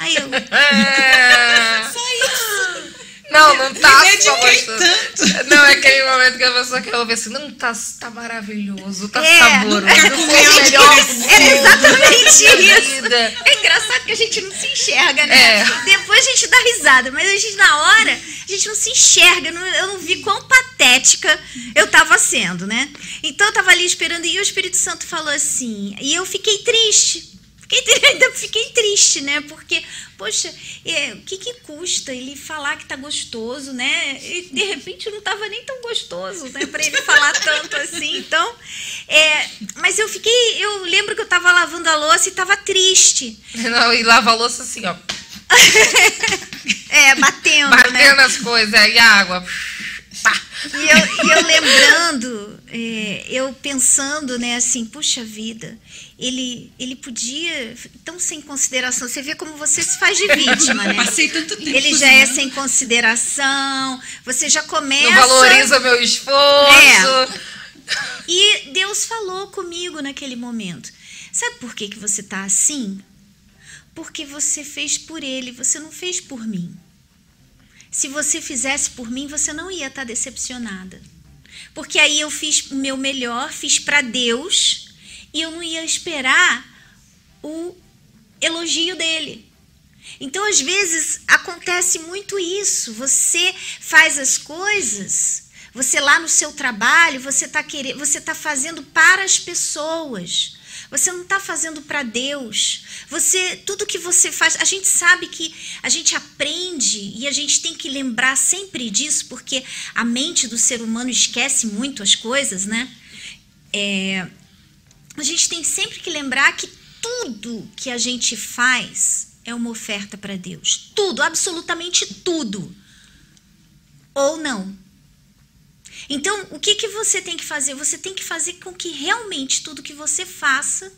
Aí eu. É... Só isso. Não, não tá Me só gostoso. Não, é aquele momento que a pessoa quer ouvir assim, não, tá, tá maravilhoso, tá É, saboroso. comer o onde melhor É exatamente isso. É engraçado que a gente não se enxerga, né? É. Depois a gente dá risada, mas a gente, na hora, a gente não se enxerga. não- Eu não vi quão patética eu tava sendo, né? Então eu tava ali esperando e o Espírito Santo falou assim. E eu fiquei triste. Fiquei, ainda fiquei triste, né? Porque, poxa, é, o que, que custa ele falar que tá gostoso, né? E de repente não tava nem tão gostoso, né? Para ele falar tanto assim. Então, é, mas eu fiquei, eu lembro que eu tava lavando a louça e tava triste. Não, e lava a louça assim, ó. é, batendo, batendo né? as coisas, aí a água. Pá. E eu, e eu lembrando, é, eu pensando, né, assim, puxa vida, ele, ele podia, tão sem consideração, você vê como você se faz de vítima, né? Passei tanto tempo Ele já é sem consideração, você já começa... Não valoriza meu esforço. E Deus falou comigo naquele momento. Sabe por que, que você tá assim? Porque você fez por ele, você não fez por mim. Se você fizesse por mim, você não ia estar decepcionada. Porque aí eu fiz o meu melhor, fiz para Deus, e eu não ia esperar o elogio dele. Então, às vezes, acontece muito isso. Você faz as coisas, você lá no seu trabalho, você está querendo, você está fazendo para as pessoas. Você não está fazendo para Deus. Você, tudo que você faz, a gente sabe que a gente aprende e a gente tem que lembrar sempre disso, porque a mente do ser humano esquece muito as coisas, né? É, a gente tem sempre que lembrar que tudo que a gente faz é uma oferta para Deus. Tudo, absolutamente tudo. Ou não. Então, o que, que você tem que fazer? Você tem que fazer com que realmente tudo que você faça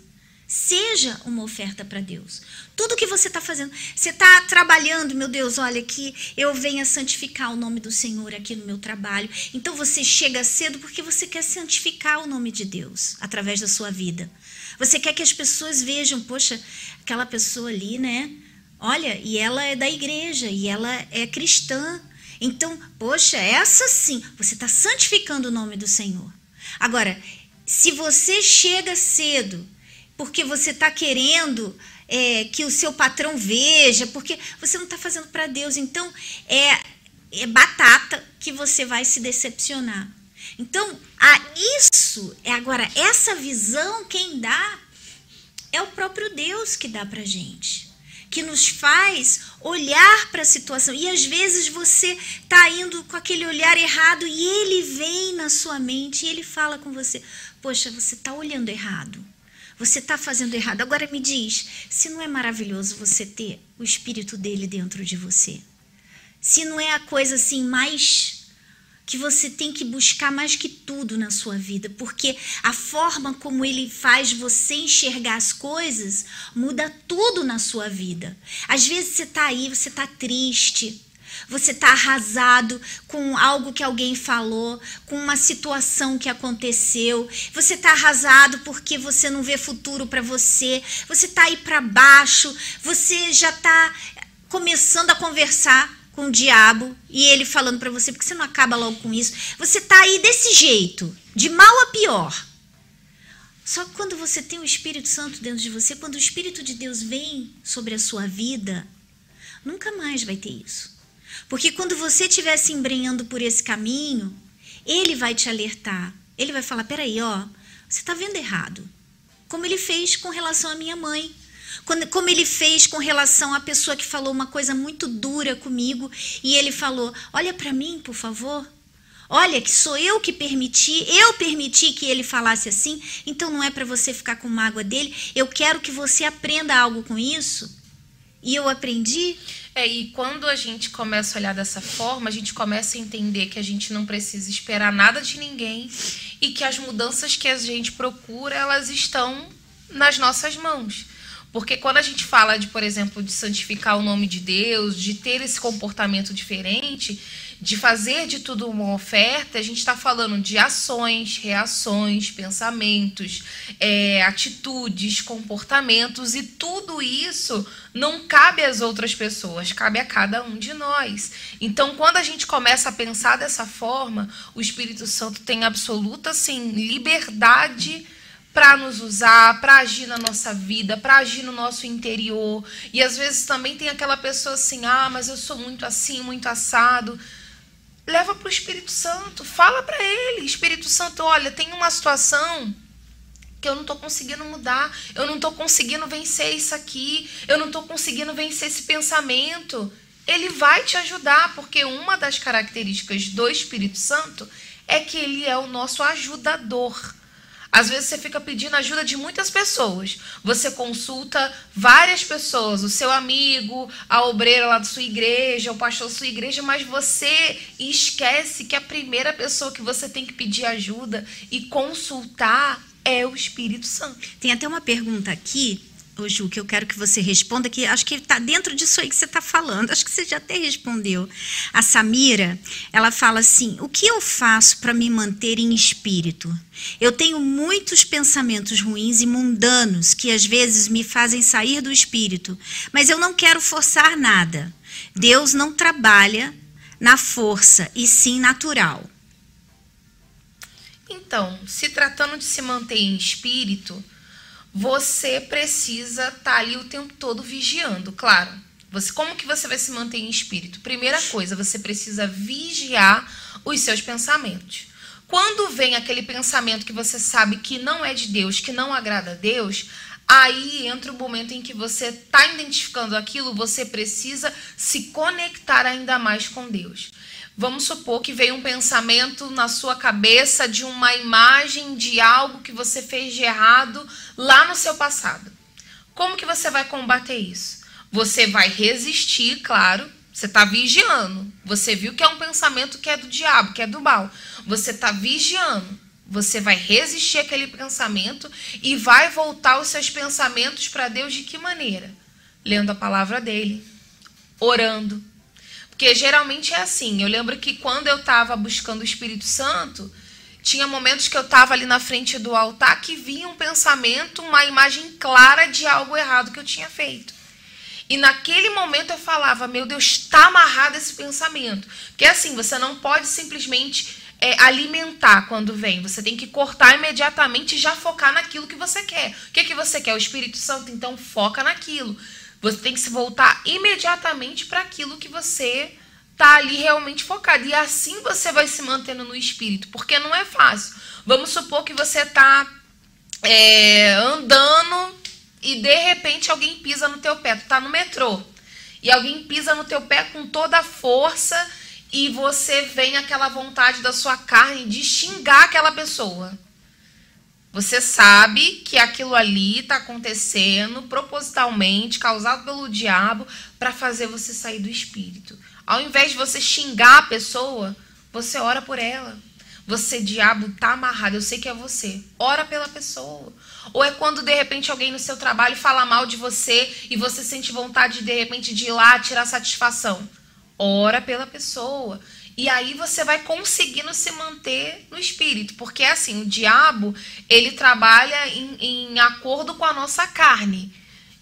seja uma oferta para Deus. Tudo que você está fazendo. Você está trabalhando, meu Deus, olha que eu venha santificar o nome do Senhor aqui no meu trabalho. Então você chega cedo porque você quer santificar o nome de Deus através da sua vida. Você quer que as pessoas vejam, poxa, aquela pessoa ali, né? Olha, e ela é da igreja, e ela é cristã. Então, poxa, essa sim, você está santificando o nome do Senhor. Agora, se você chega cedo porque você está querendo é, que o seu patrão veja, porque você não está fazendo para Deus, então é, é batata que você vai se decepcionar. Então, a isso é agora essa visão quem dá é o próprio Deus que dá para gente que nos faz olhar para a situação. E às vezes você está indo com aquele olhar errado e ele vem na sua mente e ele fala com você: Poxa, você está olhando errado. Você está fazendo errado. Agora me diz, se não é maravilhoso você ter o espírito dele dentro de você? Se não é a coisa assim mais que você tem que buscar mais que tudo na sua vida, porque a forma como ele faz você enxergar as coisas muda tudo na sua vida. Às vezes você está aí, você está triste, você está arrasado com algo que alguém falou, com uma situação que aconteceu. Você está arrasado porque você não vê futuro para você. Você está aí para baixo. Você já está começando a conversar com o diabo e ele falando para você porque você não acaba logo com isso. Você está aí desse jeito, de mal a pior. Só que quando você tem o Espírito Santo dentro de você, quando o Espírito de Deus vem sobre a sua vida, nunca mais vai ter isso. Porque quando você estiver se embrenhando por esse caminho, ele vai te alertar. Ele vai falar: peraí, ó, você está vendo errado. Como ele fez com relação à minha mãe. Como ele fez com relação à pessoa que falou uma coisa muito dura comigo e ele falou: Olha para mim, por favor. Olha, que sou eu que permiti, eu permiti que ele falasse assim, então não é para você ficar com mágoa dele. Eu quero que você aprenda algo com isso. E eu aprendi. É, e quando a gente começa a olhar dessa forma, a gente começa a entender que a gente não precisa esperar nada de ninguém e que as mudanças que a gente procura, elas estão nas nossas mãos. Porque quando a gente fala de, por exemplo, de santificar o nome de Deus, de ter esse comportamento diferente, de fazer de tudo uma oferta, a gente está falando de ações, reações, pensamentos, é, atitudes, comportamentos, e tudo isso não cabe às outras pessoas, cabe a cada um de nós. Então, quando a gente começa a pensar dessa forma, o Espírito Santo tem absoluta assim, liberdade para nos usar, para agir na nossa vida, para agir no nosso interior. E às vezes também tem aquela pessoa assim: ah, mas eu sou muito assim, muito assado. Leva para o Espírito Santo, fala para ele: Espírito Santo, olha, tem uma situação que eu não tô conseguindo mudar, eu não tô conseguindo vencer isso aqui, eu não tô conseguindo vencer esse pensamento. Ele vai te ajudar, porque uma das características do Espírito Santo é que ele é o nosso ajudador. Às vezes você fica pedindo ajuda de muitas pessoas. Você consulta várias pessoas, o seu amigo, a obreira lá da sua igreja, o pastor da sua igreja, mas você esquece que a primeira pessoa que você tem que pedir ajuda e consultar é o Espírito Santo. Tem até uma pergunta aqui, ô Ju, que eu quero que você responda, que acho que está dentro disso aí que você está falando. Acho que você já até respondeu. A Samira, ela fala assim: o que eu faço para me manter em espírito? Eu tenho muitos pensamentos ruins e mundanos que às vezes me fazem sair do espírito, mas eu não quero forçar nada. Deus não trabalha na força, e sim natural. Então, se tratando de se manter em espírito, você precisa estar ali o tempo todo vigiando, claro. Você, como que você vai se manter em espírito? Primeira coisa, você precisa vigiar os seus pensamentos. Quando vem aquele pensamento que você sabe que não é de Deus, que não agrada a Deus, aí entra o momento em que você está identificando aquilo, você precisa se conectar ainda mais com Deus. Vamos supor que veio um pensamento na sua cabeça de uma imagem de algo que você fez de errado lá no seu passado. Como que você vai combater isso? Você vai resistir, claro. Você está vigiando. Você viu que é um pensamento que é do diabo, que é do mal. Você está vigiando. Você vai resistir aquele pensamento e vai voltar os seus pensamentos para Deus de que maneira? Lendo a palavra dele, orando, porque geralmente é assim. Eu lembro que quando eu estava buscando o Espírito Santo, tinha momentos que eu estava ali na frente do altar que vinha um pensamento, uma imagem clara de algo errado que eu tinha feito. E naquele momento eu falava, meu Deus, está amarrado esse pensamento. Porque assim, você não pode simplesmente é, alimentar quando vem. Você tem que cortar imediatamente e já focar naquilo que você quer. O que, que você quer? O Espírito Santo, então foca naquilo. Você tem que se voltar imediatamente para aquilo que você tá ali realmente focado. E assim você vai se mantendo no espírito, porque não é fácil. Vamos supor que você tá é, andando e de repente alguém pisa no teu pé. Tu tá no metrô e alguém pisa no teu pé com toda a força e você vem aquela vontade da sua carne de xingar aquela pessoa. Você sabe que aquilo ali está acontecendo propositalmente, causado pelo diabo, para fazer você sair do espírito. Ao invés de você xingar a pessoa, você ora por ela. Você, diabo, tá amarrado, eu sei que é você. Ora pela pessoa. Ou é quando de repente alguém no seu trabalho fala mal de você e você sente vontade de repente de ir lá tirar satisfação. Ora pela pessoa. E aí você vai conseguindo se manter no espírito. Porque assim, o diabo, ele trabalha em, em acordo com a nossa carne.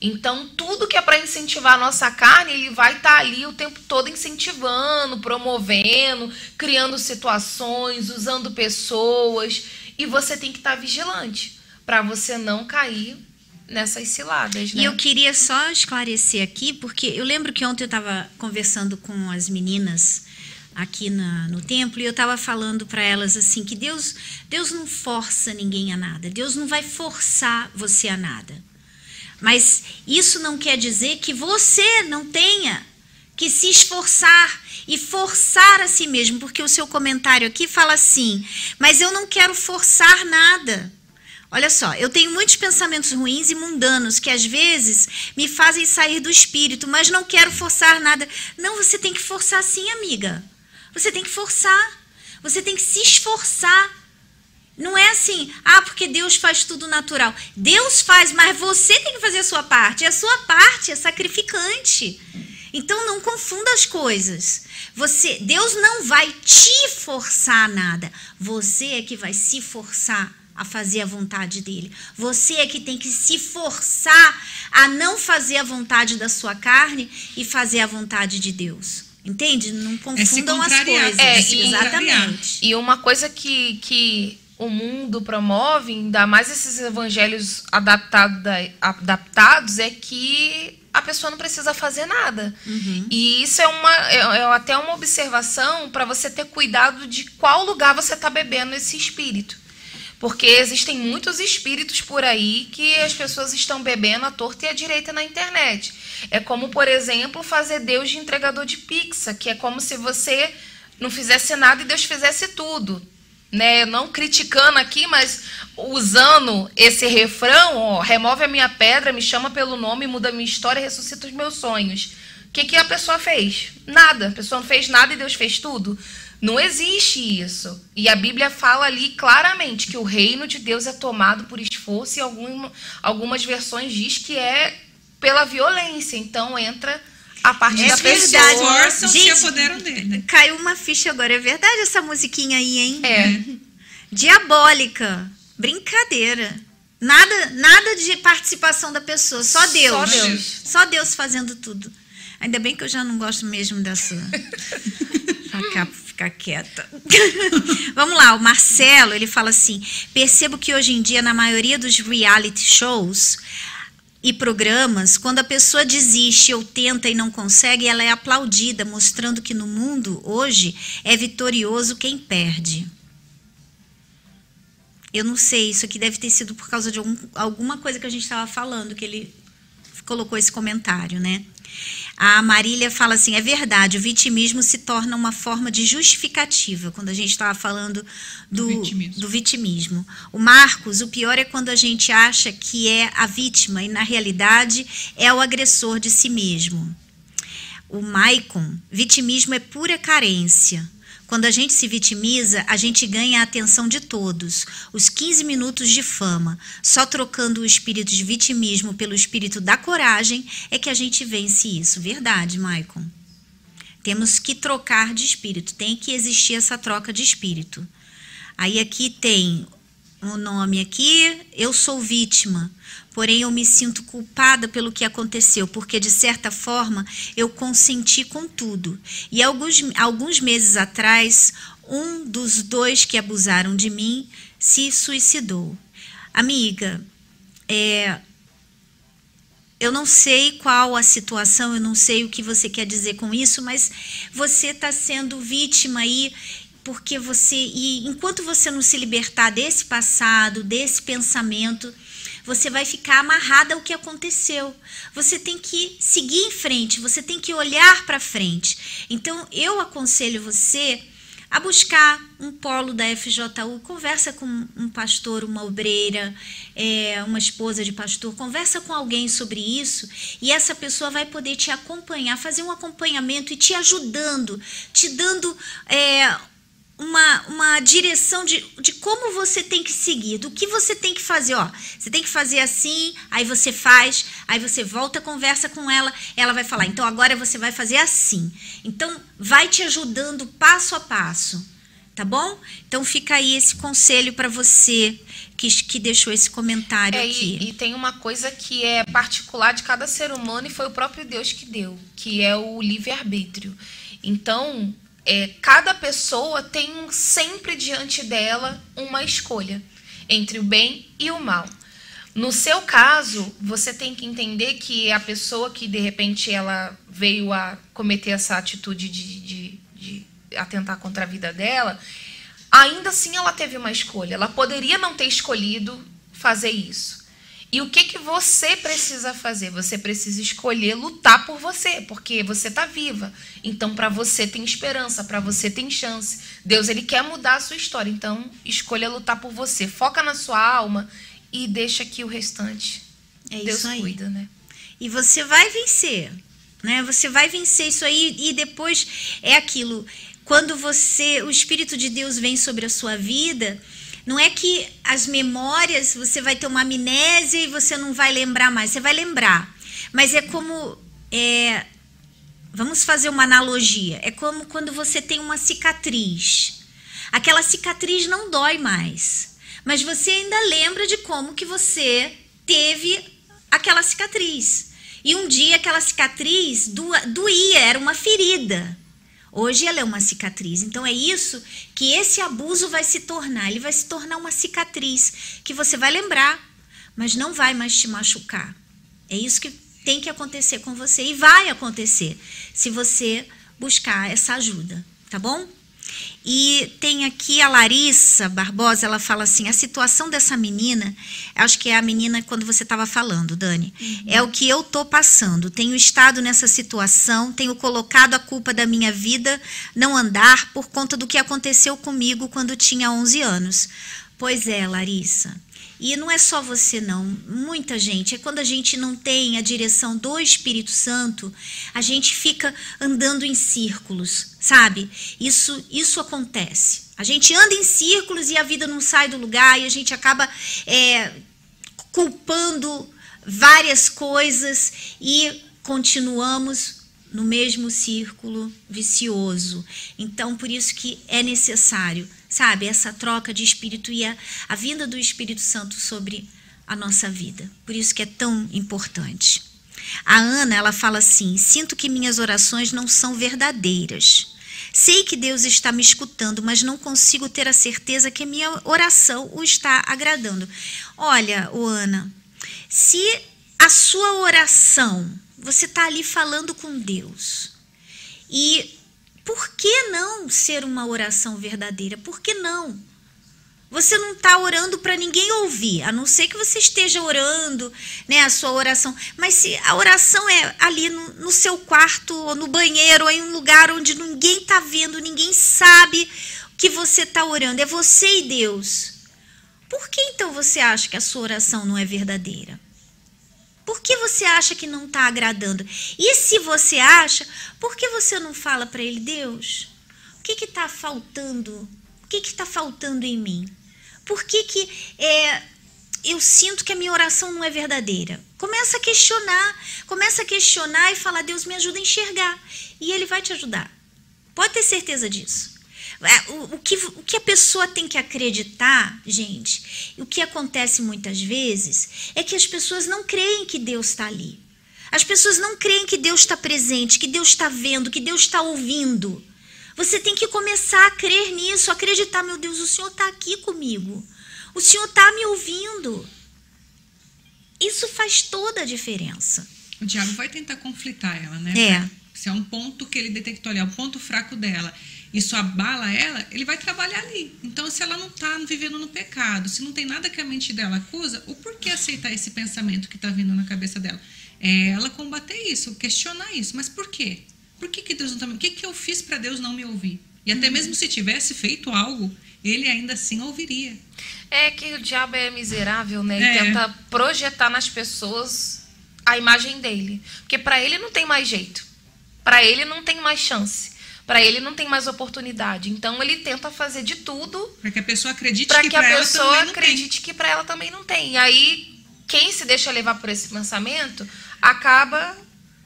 Então, tudo que é para incentivar a nossa carne, ele vai estar tá ali o tempo todo incentivando, promovendo, criando situações, usando pessoas. E você tem que estar tá vigilante para você não cair nessas ciladas. Né? E eu queria só esclarecer aqui, porque eu lembro que ontem eu estava conversando com as meninas aqui na, no templo e eu estava falando para elas assim que Deus Deus não força ninguém a nada Deus não vai forçar você a nada mas isso não quer dizer que você não tenha que se esforçar e forçar a si mesmo porque o seu comentário aqui fala assim mas eu não quero forçar nada Olha só, eu tenho muitos pensamentos ruins e mundanos que às vezes me fazem sair do espírito, mas não quero forçar nada. Não, você tem que forçar sim, amiga. Você tem que forçar. Você tem que se esforçar. Não é assim, ah, porque Deus faz tudo natural. Deus faz, mas você tem que fazer a sua parte. E a sua parte é sacrificante. Então não confunda as coisas. Você, Deus não vai te forçar nada. Você é que vai se forçar a fazer a vontade dele. Você é que tem que se forçar a não fazer a vontade da sua carne e fazer a vontade de Deus. Entende? Não confundam as coisas. É, e, exatamente. E uma coisa que, que o mundo promove, ainda mais esses evangelhos adaptado, adaptados, é que a pessoa não precisa fazer nada. Uhum. E isso é, uma, é, é até uma observação para você ter cuidado de qual lugar você está bebendo esse espírito. Porque existem muitos espíritos por aí que as pessoas estão bebendo à torta e à direita na internet. É como, por exemplo, fazer Deus de entregador de pizza, que é como se você não fizesse nada e Deus fizesse tudo. Né? Não criticando aqui, mas usando esse refrão, ó, remove a minha pedra, me chama pelo nome, muda a minha história, ressuscita os meus sonhos. O que, que a pessoa fez? Nada. A pessoa não fez nada e Deus fez tudo. Não existe isso. E a Bíblia fala ali claramente que o reino de Deus é tomado por esforço e alguma, algumas versões diz que é pela violência. Então entra a parte É da verdade. pessoa. Gente, apoderam dele. Caiu uma ficha agora. É verdade essa musiquinha aí, hein? É. Diabólica. Brincadeira. Nada, nada de participação da pessoa, só Deus. Só Deus. Só Deus fazendo tudo. Ainda bem que eu já não gosto mesmo dessa. Ficar, quieta. Vamos lá, o Marcelo, ele fala assim: percebo que hoje em dia, na maioria dos reality shows e programas, quando a pessoa desiste ou tenta e não consegue, ela é aplaudida, mostrando que no mundo hoje é vitorioso quem perde. Eu não sei, isso aqui deve ter sido por causa de algum- alguma coisa que a gente estava falando, que ele colocou esse comentário, né? A Marília fala assim: é verdade, o vitimismo se torna uma forma de justificativa, quando a gente estava falando do, Do vitimismo. do vitimismo. O Marcos, o pior é quando a gente acha que é a vítima e, na realidade, é o agressor de si mesmo. O Maicon, vitimismo é pura carência. Quando a gente se vitimiza, a gente ganha a atenção de todos. Os 15 minutos de fama, só trocando o espírito de vitimismo pelo espírito da coragem, é que a gente vence isso. Verdade, Maicon. Temos que trocar de espírito, tem que existir essa troca de espírito. Aí aqui tem o nome aqui, eu sou vítima, porém eu me sinto culpada pelo que aconteceu, porque de certa forma eu consenti com tudo. E alguns, alguns meses atrás, um dos dois que abusaram de mim se suicidou. Amiga, é, eu não sei qual a situação, eu não sei o que você quer dizer com isso, mas você está sendo vítima aí porque você e enquanto você não se libertar desse passado, desse pensamento, você vai ficar amarrada ao que aconteceu. Você tem que seguir em frente, você tem que olhar para frente. Então eu aconselho você a buscar um polo da FJU, conversa com um pastor, uma obreira, é, uma esposa de pastor, conversa com alguém sobre isso e essa pessoa vai poder te acompanhar, fazer um acompanhamento e te ajudando, te dando é, uma, uma direção de, de como você tem que seguir, do que você tem que fazer. Ó, você tem que fazer assim, aí você faz, aí você volta, conversa com ela, ela vai falar, então agora você vai fazer assim. Então, vai te ajudando passo a passo, tá bom? Então, fica aí esse conselho para você que, que deixou esse comentário É, aqui. e, e tem uma coisa que é particular de cada ser humano e foi o próprio Deus que deu, que é o livre-arbítrio. Então, é, cada pessoa tem sempre diante dela uma escolha entre o bem e o mal. No seu caso, você tem que entender que a pessoa que de repente ela veio a cometer essa atitude de, de, de atentar contra a vida dela, ainda assim ela teve uma escolha. Ela poderia não ter escolhido fazer isso. E o que que você precisa fazer? Você precisa escolher lutar por você, porque você está viva. Então para você tem esperança, para você tem chance. Deus ele quer mudar a sua história. Então escolha lutar por você. Foca na sua alma e deixa que o restante É Deus isso aí. cuida, né? E você vai vencer, né? Você vai vencer isso aí e depois é aquilo. Quando você, o Espírito de Deus vem sobre a sua vida, não é que as memórias você vai ter uma amnésia e você não vai lembrar mais. Você vai lembrar, mas é como é, Vamos fazer uma analogia. É como quando você tem uma cicatriz. Aquela cicatriz não dói mais, mas você ainda lembra de como que você teve aquela cicatriz. E um dia aquela cicatriz doía, era uma ferida. Hoje ela é uma cicatriz. Então é isso que esse abuso vai se tornar. Ele vai se tornar uma cicatriz que você vai lembrar, mas não vai mais te machucar. É isso que tem que acontecer com você e vai acontecer se você buscar essa ajuda, tá bom? E tem aqui a Larissa Barbosa, ela fala assim: a situação dessa menina, acho que é a menina quando você estava falando, Dani, uhum. é o que eu estou passando. Tenho estado nessa situação, tenho colocado a culpa da minha vida não andar por conta do que aconteceu comigo quando tinha 11 anos. Pois é, Larissa. E não é só você, não. Muita gente. É quando a gente não tem a direção do Espírito Santo, a gente fica andando em círculos, sabe? Isso, isso acontece. A gente anda em círculos e a vida não sai do lugar e a gente acaba é, culpando várias coisas e continuamos no mesmo círculo vicioso. Então, por isso que é necessário sabe? Essa troca de espírito e a, a vinda do Espírito Santo sobre a nossa vida. Por isso que é tão importante. A Ana, ela fala assim: "Sinto que minhas orações não são verdadeiras. Sei que Deus está me escutando, mas não consigo ter a certeza que a minha oração o está agradando." Olha, Ana, se a sua oração, você está ali falando com Deus, e por que não ser uma oração verdadeira? Por que não? Você não está orando para ninguém ouvir, a não ser que você esteja orando, né, a sua oração. Mas se a oração é ali no, no seu quarto, ou no banheiro, ou em um lugar onde ninguém está vendo, ninguém sabe que você está orando, é você e Deus. Por que então você acha que a sua oração não é verdadeira? Por que você acha que não está agradando? E se você acha, por que você não fala para ele, Deus? O que está faltando? O que está faltando em mim? Por que, que é, eu sinto que a minha oração não é verdadeira? Começa a questionar, começa a questionar e fala, Deus me ajuda a enxergar. E ele vai te ajudar. Pode ter certeza disso. É, o, o, que, o que a pessoa tem que acreditar, gente, o que acontece muitas vezes, é que as pessoas não creem que Deus está ali. As pessoas não creem que Deus está presente, que Deus está vendo, que Deus está ouvindo. Você tem que começar a crer nisso, acreditar, meu Deus, o Senhor está aqui comigo. O Senhor está me ouvindo. Isso faz toda a diferença. O diabo vai tentar conflitar ela, né? É. Se é um ponto que ele detectou ali, é um ponto fraco dela isso abala ela, ele vai trabalhar ali. Então, se ela não está vivendo no pecado, se não tem nada que a mente dela acusa, o porquê aceitar esse pensamento que está vindo na cabeça dela? É ela combater isso, questionar isso. Mas por quê? Por que, que Deus não está me O que, que eu fiz para Deus não me ouvir? E até uhum. mesmo se tivesse feito algo, ele ainda assim ouviria. É que o diabo é miserável, né? E é. tenta projetar nas pessoas a imagem dele. Porque para ele não tem mais jeito. Para ele não tem mais chance para ele não tem mais oportunidade. Então ele tenta fazer de tudo para que a pessoa acredite que, que a pessoa acredite que para ela também não tem. E aí quem se deixa levar por esse pensamento acaba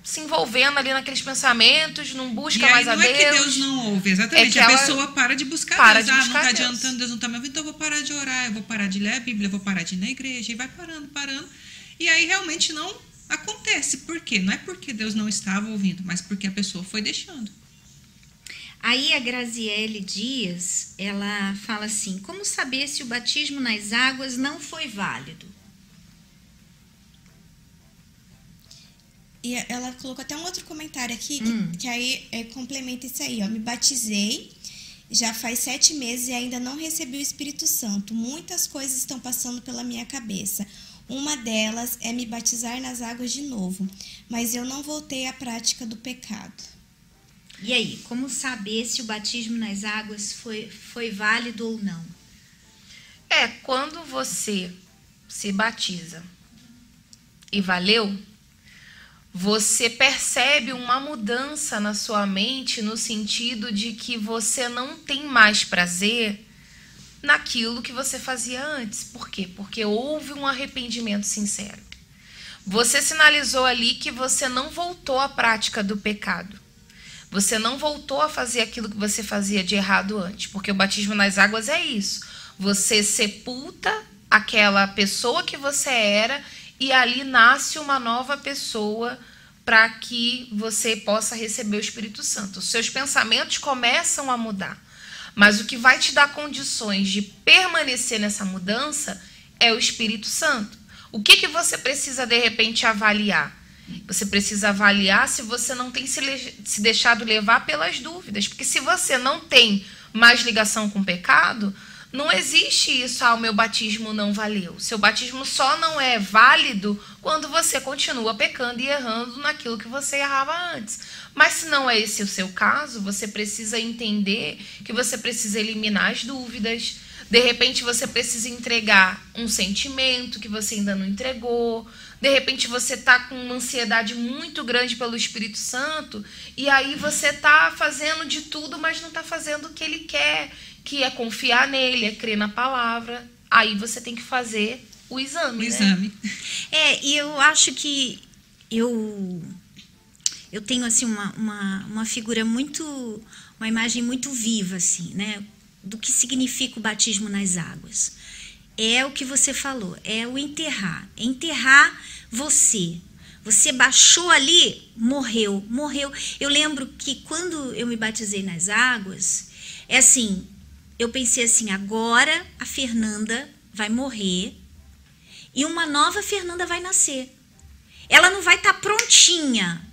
se envolvendo ali naqueles pensamentos, não busca mais a Deus. Não é que Deus não ouve, exatamente. É a pessoa para de buscar para Deus. De buscar ah, não está adiantando, Deus não está me ouvindo, então eu vou parar de orar, eu vou parar de ler a Bíblia, eu vou parar de ir na igreja, e vai parando, parando. E aí realmente não acontece. Por quê? Não é porque Deus não estava ouvindo, mas porque a pessoa foi deixando. Aí a Graziele Dias, ela fala assim: como saber se o batismo nas águas não foi válido? E ela colocou até um outro comentário aqui, hum. que, que, aí é, complementa isso aí, ó. Me batizei, já faz sete meses e ainda não recebi o Espírito Santo. Muitas coisas estão passando pela minha cabeça. Uma delas é me batizar nas águas de novo, mas eu não voltei à prática do pecado. E aí, como saber se o batismo nas águas foi, foi válido ou não? É, quando você se batiza e valeu, você percebe uma mudança na sua mente no sentido de que você não tem mais prazer naquilo que você fazia antes. Por quê? Porque houve um arrependimento sincero. Você sinalizou ali que você não voltou à prática do pecado. Você não voltou a fazer aquilo que você fazia de errado antes, porque o batismo nas águas é isso. Você sepulta aquela pessoa que você era e ali nasce uma nova pessoa para que você possa receber o Espírito Santo. Os seus pensamentos começam a mudar. Mas o que vai te dar condições de permanecer nessa mudança é o Espírito Santo. O que, que você precisa, de repente, avaliar? Você precisa avaliar se você não tem se, se deixado levar pelas dúvidas. Porque se você não tem mais ligação com o pecado, não existe isso, ah, o meu batismo não valeu. Seu batismo só não é válido quando você continua pecando e errando naquilo que você errava antes. Mas se não é esse o seu caso, você precisa entender que você precisa eliminar as dúvidas. De repente você precisa entregar um sentimento que você ainda não entregou. De repente você está com uma ansiedade muito grande pelo Espírito Santo e aí você está fazendo de tudo, mas não está fazendo o que ele quer que é confiar nele, é crer na palavra. Aí você tem que fazer o exame. O né? exame. É, e eu acho que eu eu tenho assim uma, uma, uma figura muito uma imagem muito viva assim, né, do que significa o batismo nas águas. É o que você falou, é o enterrar, é enterrar você. Você baixou ali, morreu, morreu. Eu lembro que quando eu me batizei nas águas, é assim, eu pensei assim: agora a Fernanda vai morrer e uma nova Fernanda vai nascer. Ela não vai estar tá prontinha,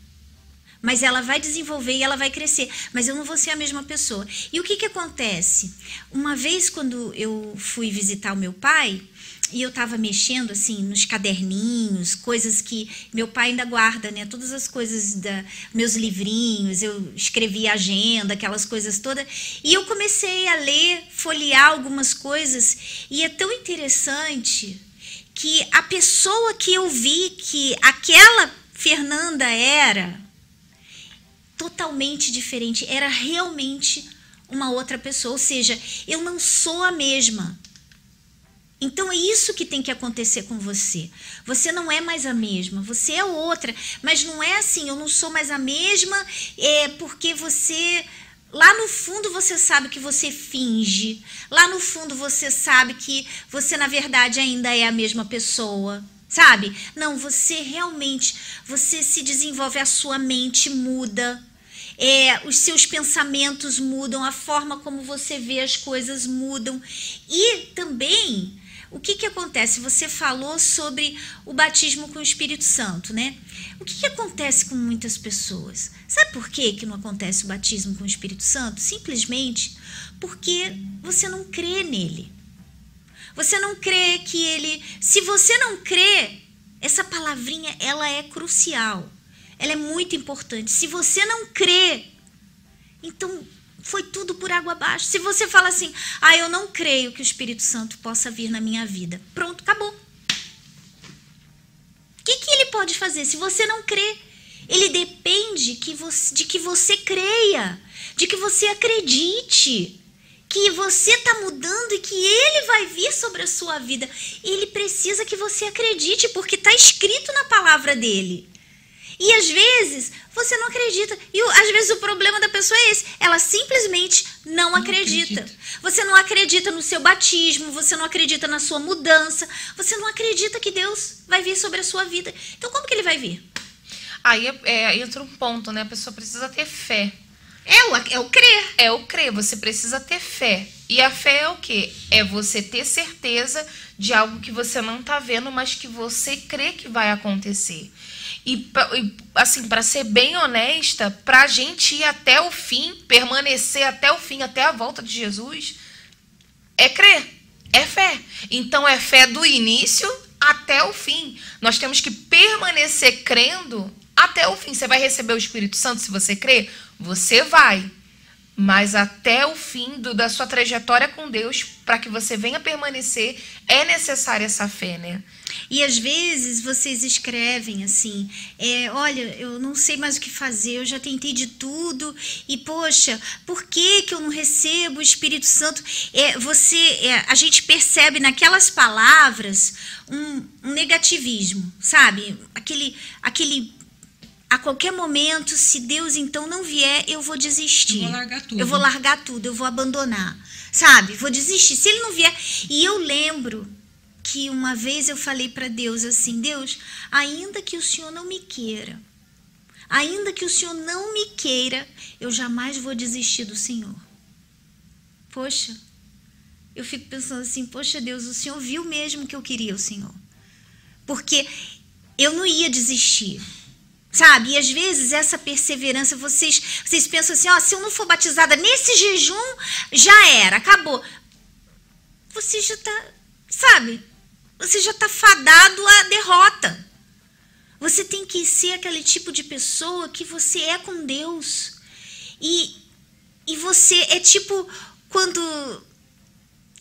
mas ela vai desenvolver e ela vai crescer. Mas eu não vou ser a mesma pessoa. E o que, que acontece? Uma vez, quando eu fui visitar o meu pai, e eu estava mexendo assim nos caderninhos, coisas que meu pai ainda guarda, né? Todas as coisas da meus livrinhos, eu escrevi agenda, aquelas coisas todas. E eu comecei a ler, folhear algumas coisas e é tão interessante que a pessoa que eu vi que aquela Fernanda era totalmente diferente, era realmente uma outra pessoa, ou seja, eu não sou a mesma. Então é isso que tem que acontecer com você. Você não é mais a mesma, você é outra. Mas não é assim, eu não sou mais a mesma, é porque você. Lá no fundo você sabe que você finge. Lá no fundo você sabe que você, na verdade, ainda é a mesma pessoa. Sabe? Não, você realmente, você se desenvolve, a sua mente muda. É, os seus pensamentos mudam, a forma como você vê as coisas mudam. E também o que, que acontece? Você falou sobre o batismo com o Espírito Santo, né? O que, que acontece com muitas pessoas? Sabe por que, que não acontece o batismo com o Espírito Santo? Simplesmente porque você não crê nele. Você não crê que ele. Se você não crê, essa palavrinha ela é crucial. Ela é muito importante. Se você não crê, então foi tudo por água abaixo. Se você fala assim, ah, eu não creio que o Espírito Santo possa vir na minha vida, pronto, acabou. O que, que ele pode fazer se você não crê? Ele depende que você, de que você creia, de que você acredite, que você está mudando e que ele vai vir sobre a sua vida. Ele precisa que você acredite, porque está escrito na palavra dele. E às vezes você não acredita. E às vezes o problema da pessoa é esse. Ela simplesmente não, não acredita. acredita. Você não acredita no seu batismo, você não acredita na sua mudança, você não acredita que Deus vai vir sobre a sua vida. Então como que ele vai vir? Aí é, é, entra um ponto, né? A pessoa precisa ter fé. É o, é o crer. É o crer, você precisa ter fé. E a fé é o quê? É você ter certeza de algo que você não está vendo, mas que você crê que vai acontecer. E, assim, para ser bem honesta, para a gente ir até o fim, permanecer até o fim, até a volta de Jesus, é crer, é fé. Então é fé do início até o fim. Nós temos que permanecer crendo até o fim. Você vai receber o Espírito Santo se você crer? Você vai. Mas até o fim do, da sua trajetória com Deus, para que você venha permanecer, é necessária essa fé, né? E às vezes vocês escrevem assim: é, olha, eu não sei mais o que fazer, eu já tentei de tudo, e poxa, por que, que eu não recebo o Espírito Santo? É, você, é, a gente percebe naquelas palavras um, um negativismo, sabe? Aquele, aquele a qualquer momento, se Deus então não vier, eu vou desistir. Eu vou largar tudo. Eu vou largar tudo, eu vou abandonar. Sabe? Vou desistir. Se ele não vier. E eu lembro que uma vez eu falei para Deus assim: Deus, ainda que o Senhor não me queira, ainda que o Senhor não me queira, eu jamais vou desistir do Senhor. Poxa, eu fico pensando assim: Poxa, Deus, o Senhor viu mesmo que eu queria o Senhor. Porque eu não ia desistir. Sabe? E às vezes essa perseverança, vocês, vocês pensam assim, ó, se eu não for batizada nesse jejum, já era, acabou. Você já tá, sabe? Você já tá fadado à derrota. Você tem que ser aquele tipo de pessoa que você é com Deus. E, e você é tipo quando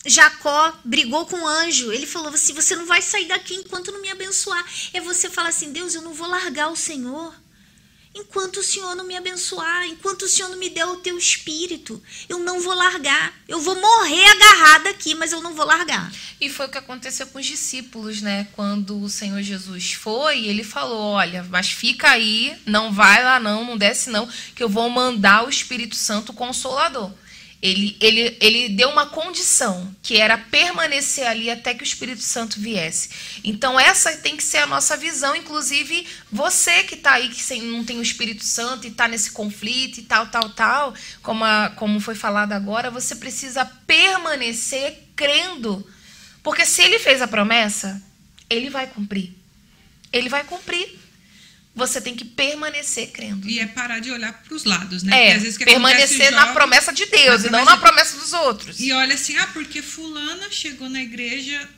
Jacó brigou com o anjo. Ele falou assim: Você não vai sair daqui enquanto não me abençoar. É você falar assim: Deus, eu não vou largar o Senhor enquanto o Senhor não me abençoar, enquanto o Senhor não me der o teu espírito. Eu não vou largar. Eu vou morrer agarrada aqui, mas eu não vou largar. E foi o que aconteceu com os discípulos, né? Quando o Senhor Jesus foi, ele falou: Olha, mas fica aí, não vai lá não, não desce não, que eu vou mandar o Espírito Santo Consolador. Ele, ele, ele deu uma condição, que era permanecer ali até que o Espírito Santo viesse. Então, essa tem que ser a nossa visão, inclusive você que está aí, que não tem o Espírito Santo e está nesse conflito e tal, tal, tal, como, a, como foi falado agora, você precisa permanecer crendo. Porque se ele fez a promessa, ele vai cumprir. Ele vai cumprir você tem que permanecer crendo. E é parar de olhar para os lados, né? É, Porque que permanecer na promessa de Deus e não na promessa dos outros. E olha assim, ah, porque fulana chegou na igreja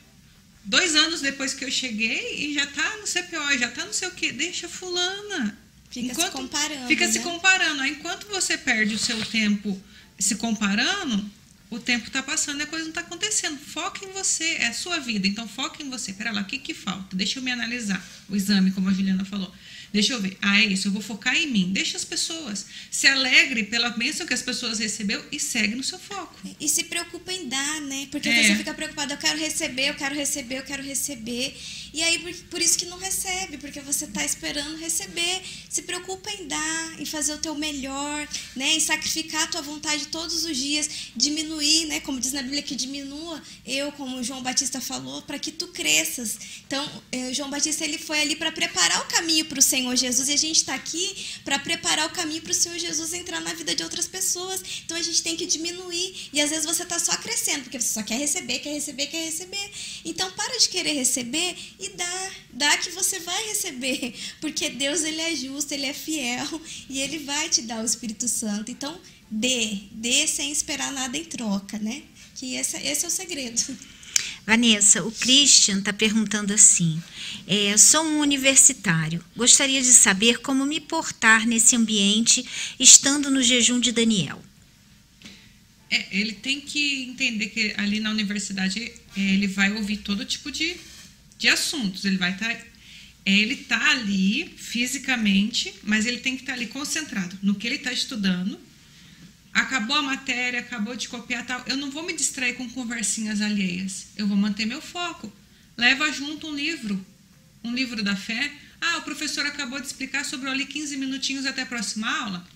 dois anos depois que eu cheguei e já tá no CPO, já tá não sei o quê. Deixa fulana. Fica se comparando. Fica né? se comparando. Aí, enquanto você perde o seu tempo se comparando, o tempo está passando e a coisa não está acontecendo. Foca em você, é a sua vida. Então, foca em você. Pera lá, o que, que falta? Deixa eu me analisar. O exame, como a Juliana falou. Deixa eu ver. Ah, é isso, eu vou focar em mim. Deixa as pessoas. Se alegre pela bênção que as pessoas recebeu e segue no seu foco. E se preocupa em dar, né? Porque É. você fica preocupado, eu quero receber, eu quero receber, eu quero receber. E aí, por, por isso que não recebe, porque você está esperando receber. Se preocupa em dar, em fazer o teu melhor, né? Em sacrificar a tua vontade todos os dias, diminuir, né? Como diz na Bíblia, que diminua eu, como João Batista falou, para que tu cresças. Então, eh, João Batista ele foi ali para preparar o caminho para o Senhor Jesus e a gente está aqui para preparar o caminho para o Senhor Jesus entrar na vida de outras pessoas. Então a gente tem que diminuir e às vezes você está só crescendo porque você só quer receber, quer receber, quer receber. Então para de querer receber e dá, dá que você vai receber, porque Deus ele é justo, ele é fiel e ele vai te dar o Espírito Santo. Então dê, dê sem esperar nada em troca, né? Que esse, esse é o segredo. Vanessa, o Christian está perguntando assim: é, sou um universitário. Gostaria de saber como me portar nesse ambiente estando no jejum de Daniel. É, ele tem que entender que ali na universidade é, ele vai ouvir todo tipo de, de assuntos. Ele vai estar. ele está ali fisicamente, mas ele tem que estar ali concentrado no que ele está estudando. Acabou a matéria, acabou de copiar tal. Eu não vou me distrair com conversinhas alheias. Eu vou manter meu foco. Leva junto um livro, um livro da fé. Ah, o professor acabou de explicar sobre ali 15 minutinhos até a próxima aula.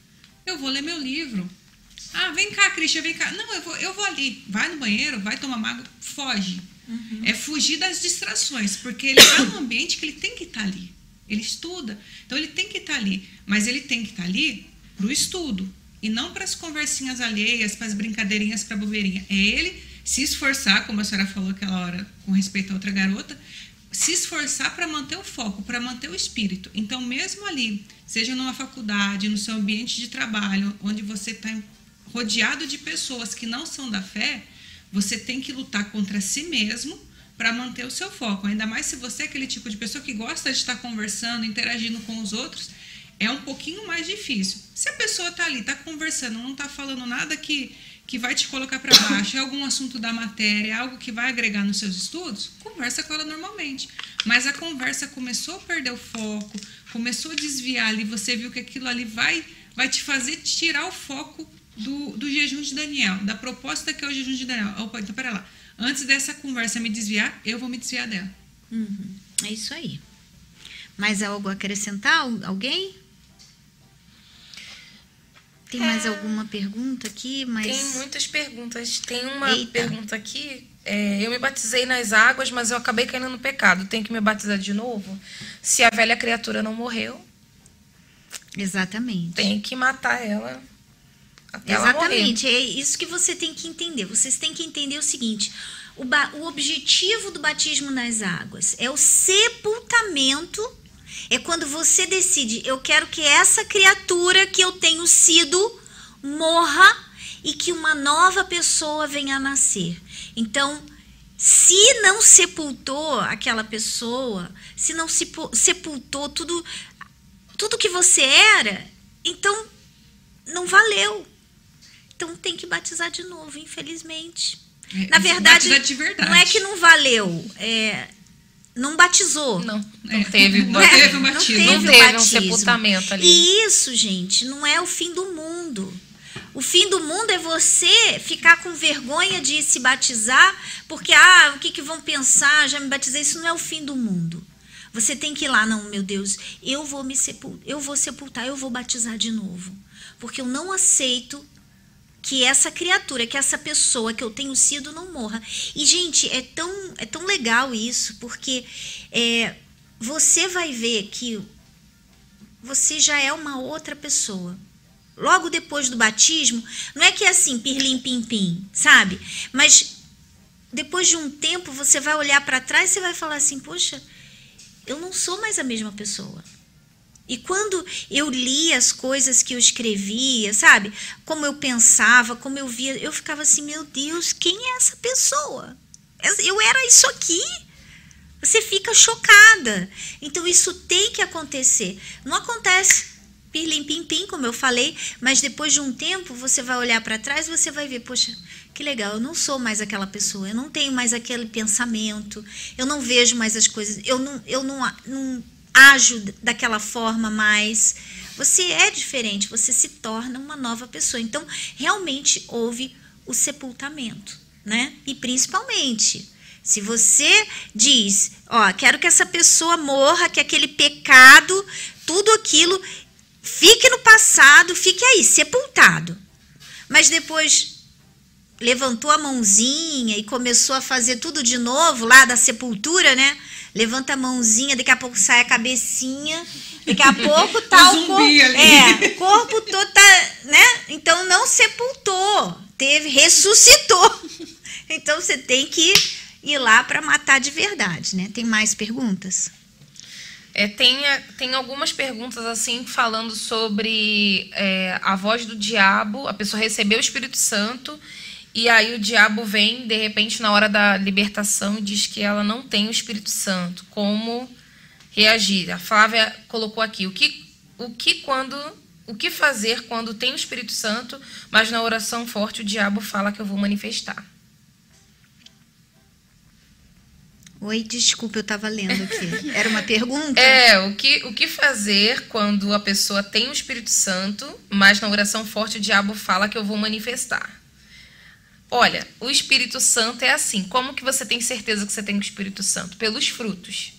Eu vou ler meu livro. Ah, vem cá, Cristian, vem cá. Não, eu vou, eu vou ali. Vai no banheiro, vai tomar água, foge. É fugir das distrações, porque ele está num ambiente que ele tem que estar ali. Ele estuda, então ele tem que estar ali. Mas ele tem que estar ali para o estudo e não para as conversinhas alheias, para as brincadeirinhas, para a bobeirinha. É ele se esforçar, como a senhora falou aquela hora com respeito a outra garota, se esforçar para manter o foco, para manter o espírito. Então, mesmo ali, seja numa faculdade, no seu ambiente de trabalho, onde você está rodeado de pessoas que não são da fé, você tem que lutar contra si mesmo para manter o seu foco. Ainda mais se você é aquele tipo de pessoa que gosta de estar conversando, interagindo com os outros, é um pouquinho mais difícil. Se a pessoa está ali, está conversando, não está falando nada que, que vai te colocar para baixo, é algum assunto da matéria, é algo que vai agregar nos seus estudos, conversa com ela normalmente. Mas a conversa começou a perder o foco, começou a desviar ali, você viu que aquilo ali vai, vai te fazer tirar o foco do, do jejum de Daniel, da proposta que é o jejum de Daniel. Opa, então pera lá. Antes dessa conversa me desviar, eu vou me desviar dela. É isso aí. Mais algo a acrescentar? Al- Alguém? Tem mais alguma pergunta aqui? Mas... Tem muitas perguntas. Tem uma Eita. pergunta aqui. é, eu me batizei nas águas, mas eu acabei caindo no pecado. Tenho que me batizar de novo? Se a velha criatura não morreu, Exatamente. tem que matar ela até. Exatamente, é isso que você tem que entender. Vocês têm que entender o seguinte: o, o objetivo do batismo nas águas é o sepultamento É quando você decide, eu quero que essa criatura que eu tenho sido morra e que uma nova pessoa venha a nascer. Então, se não sepultou aquela pessoa, se não se pu- sepultou tudo tudo que você era, então não valeu. Então tem que batizar de novo, infelizmente. É, Na verdade, batizar de verdade. não é que não valeu, é, não batizou. Não, não É, teve. não É, teve um não batismo. Não teve o teve um batismo. sepultamento ali. E isso, gente, não é o fim do mundo. O fim do mundo é você ficar com vergonha de se batizar, porque, ah, o que, que vão pensar? Já me batizei. Isso não é o fim do mundo. Você tem que ir lá, não, meu Deus, eu vou me sepultar, eu vou sepultar, eu vou batizar de novo. Porque eu não aceito que essa criatura, que essa pessoa que eu tenho sido não morra. E, gente, é tão, é tão legal isso, porque é, você vai ver que você já é uma outra pessoa. Logo depois do batismo, não é que é assim, pirlim pim pim, sabe? Mas depois de um tempo você vai olhar para trás e vai falar assim: "Poxa, eu não sou mais a mesma pessoa". E quando eu li as coisas que eu escrevia, sabe? Como eu pensava, como eu via, eu ficava assim: "Meu Deus, quem é essa pessoa? Eu era isso aqui". Você fica chocada. Então isso tem que acontecer. Não acontece pirlim pim pim, como eu falei, mas depois de um tempo você vai olhar para trás e você vai ver, poxa, que legal, eu não sou mais aquela pessoa, eu não tenho mais aquele pensamento, eu não vejo mais as coisas, eu não, eu não, não ajo daquela forma mais. Você é diferente, você se torna uma nova pessoa. Então, realmente houve o sepultamento, né? E principalmente, se você diz, ó, quero que essa pessoa morra, que aquele pecado, tudo aquilo fique no passado, fique aí, sepultado. Mas depois levantou a mãozinha e começou a fazer tudo de novo lá da sepultura, né? Levanta a mãozinha, daqui a pouco sai a cabecinha, daqui a pouco tá O o, corpo. ali. É, o corpo todo tá, né? Então não sepultou, teve, ressuscitou. Então você tem que ir lá para matar de verdade, né? Tem mais perguntas? É, tem, a- tem algumas perguntas assim falando sobre é, a voz do diabo, a pessoa recebeu o Espírito Santo e aí o diabo vem de repente na hora da libertação e diz que ela não tem o Espírito Santo. Como reagir? A Flávia colocou aqui o que o que quando o que fazer quando tem o Espírito Santo, mas na oração forte o diabo fala que eu vou manifestar. Oi, desculpa, eu estava lendo aqui. Era uma pergunta? É, o que, o que fazer quando a pessoa tem o Espírito Santo, mas na oração forte o diabo fala que eu vou manifestar? Olha, o Espírito Santo é assim. Como que você tem certeza que você tem o Espírito Santo? Pelos frutos.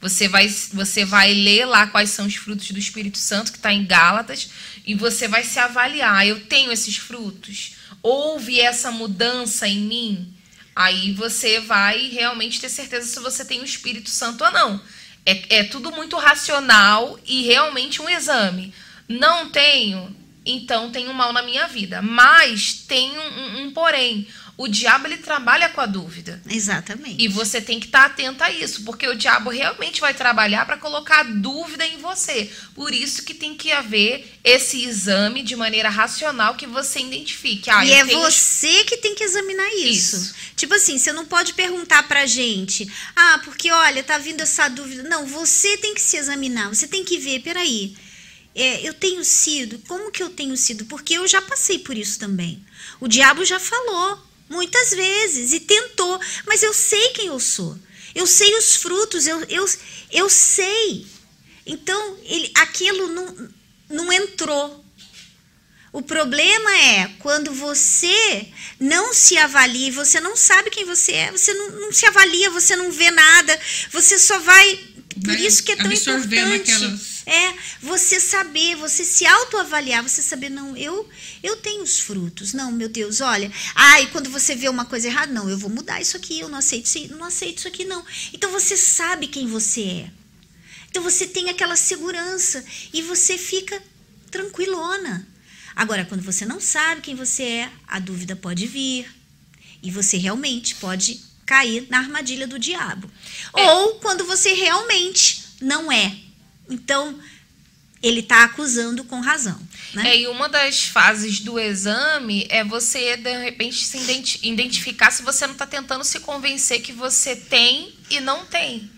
Você vai, você vai ler lá quais são os frutos do Espírito Santo, que está em Gálatas, e você vai se avaliar. Eu tenho esses frutos? Houve essa mudança em mim? Aí você vai realmente ter certeza se você tem o Espírito Santo ou não. É, é tudo muito racional e realmente um exame. Não tenho, então tenho mal na minha vida. Mas tem um, um- um porém. O diabo ele trabalha com a dúvida. Exatamente. E você tem que estar atenta a isso, porque o diabo realmente vai trabalhar para colocar dúvida em você. Por isso que tem que haver esse exame de maneira racional que você identifique. Ah, e é tenho você que tem que examinar isso. Isso. Tipo assim, você não pode perguntar pra gente, ah, porque olha, tá vindo essa dúvida. Não, você tem que se examinar, você tem que ver, peraí, é, eu tenho sido, como que eu tenho sido? Porque eu já passei por isso também. O diabo já falou muitas vezes e tentou, mas eu sei quem eu sou. Eu sei os frutos, eu, eu, eu sei. Então, ele, aquilo não, não entrou. O problema é quando você não se avalia, você não sabe quem você é, você não, não se avalia, você não vê nada, você só vai. Por Vai isso que é tão importante. aquelas- É, você saber, você se autoavaliar, você saber, não, eu eu tenho os frutos. Não, meu Deus, olha. Ai, quando você vê uma coisa errada, não, eu vou mudar isso aqui, eu não aceito isso, não aceito isso aqui, não. Então você sabe quem você é. Então você tem aquela segurança e você fica tranquilona. Agora, quando você não sabe quem você é, a dúvida pode vir e você realmente pode cair na armadilha do diabo. Ou quando você realmente não é. Então, ele está acusando com razão. Né? É, e uma das fases do exame é você, de repente, se identi- identificar se você não está tentando se convencer que você tem e não tem.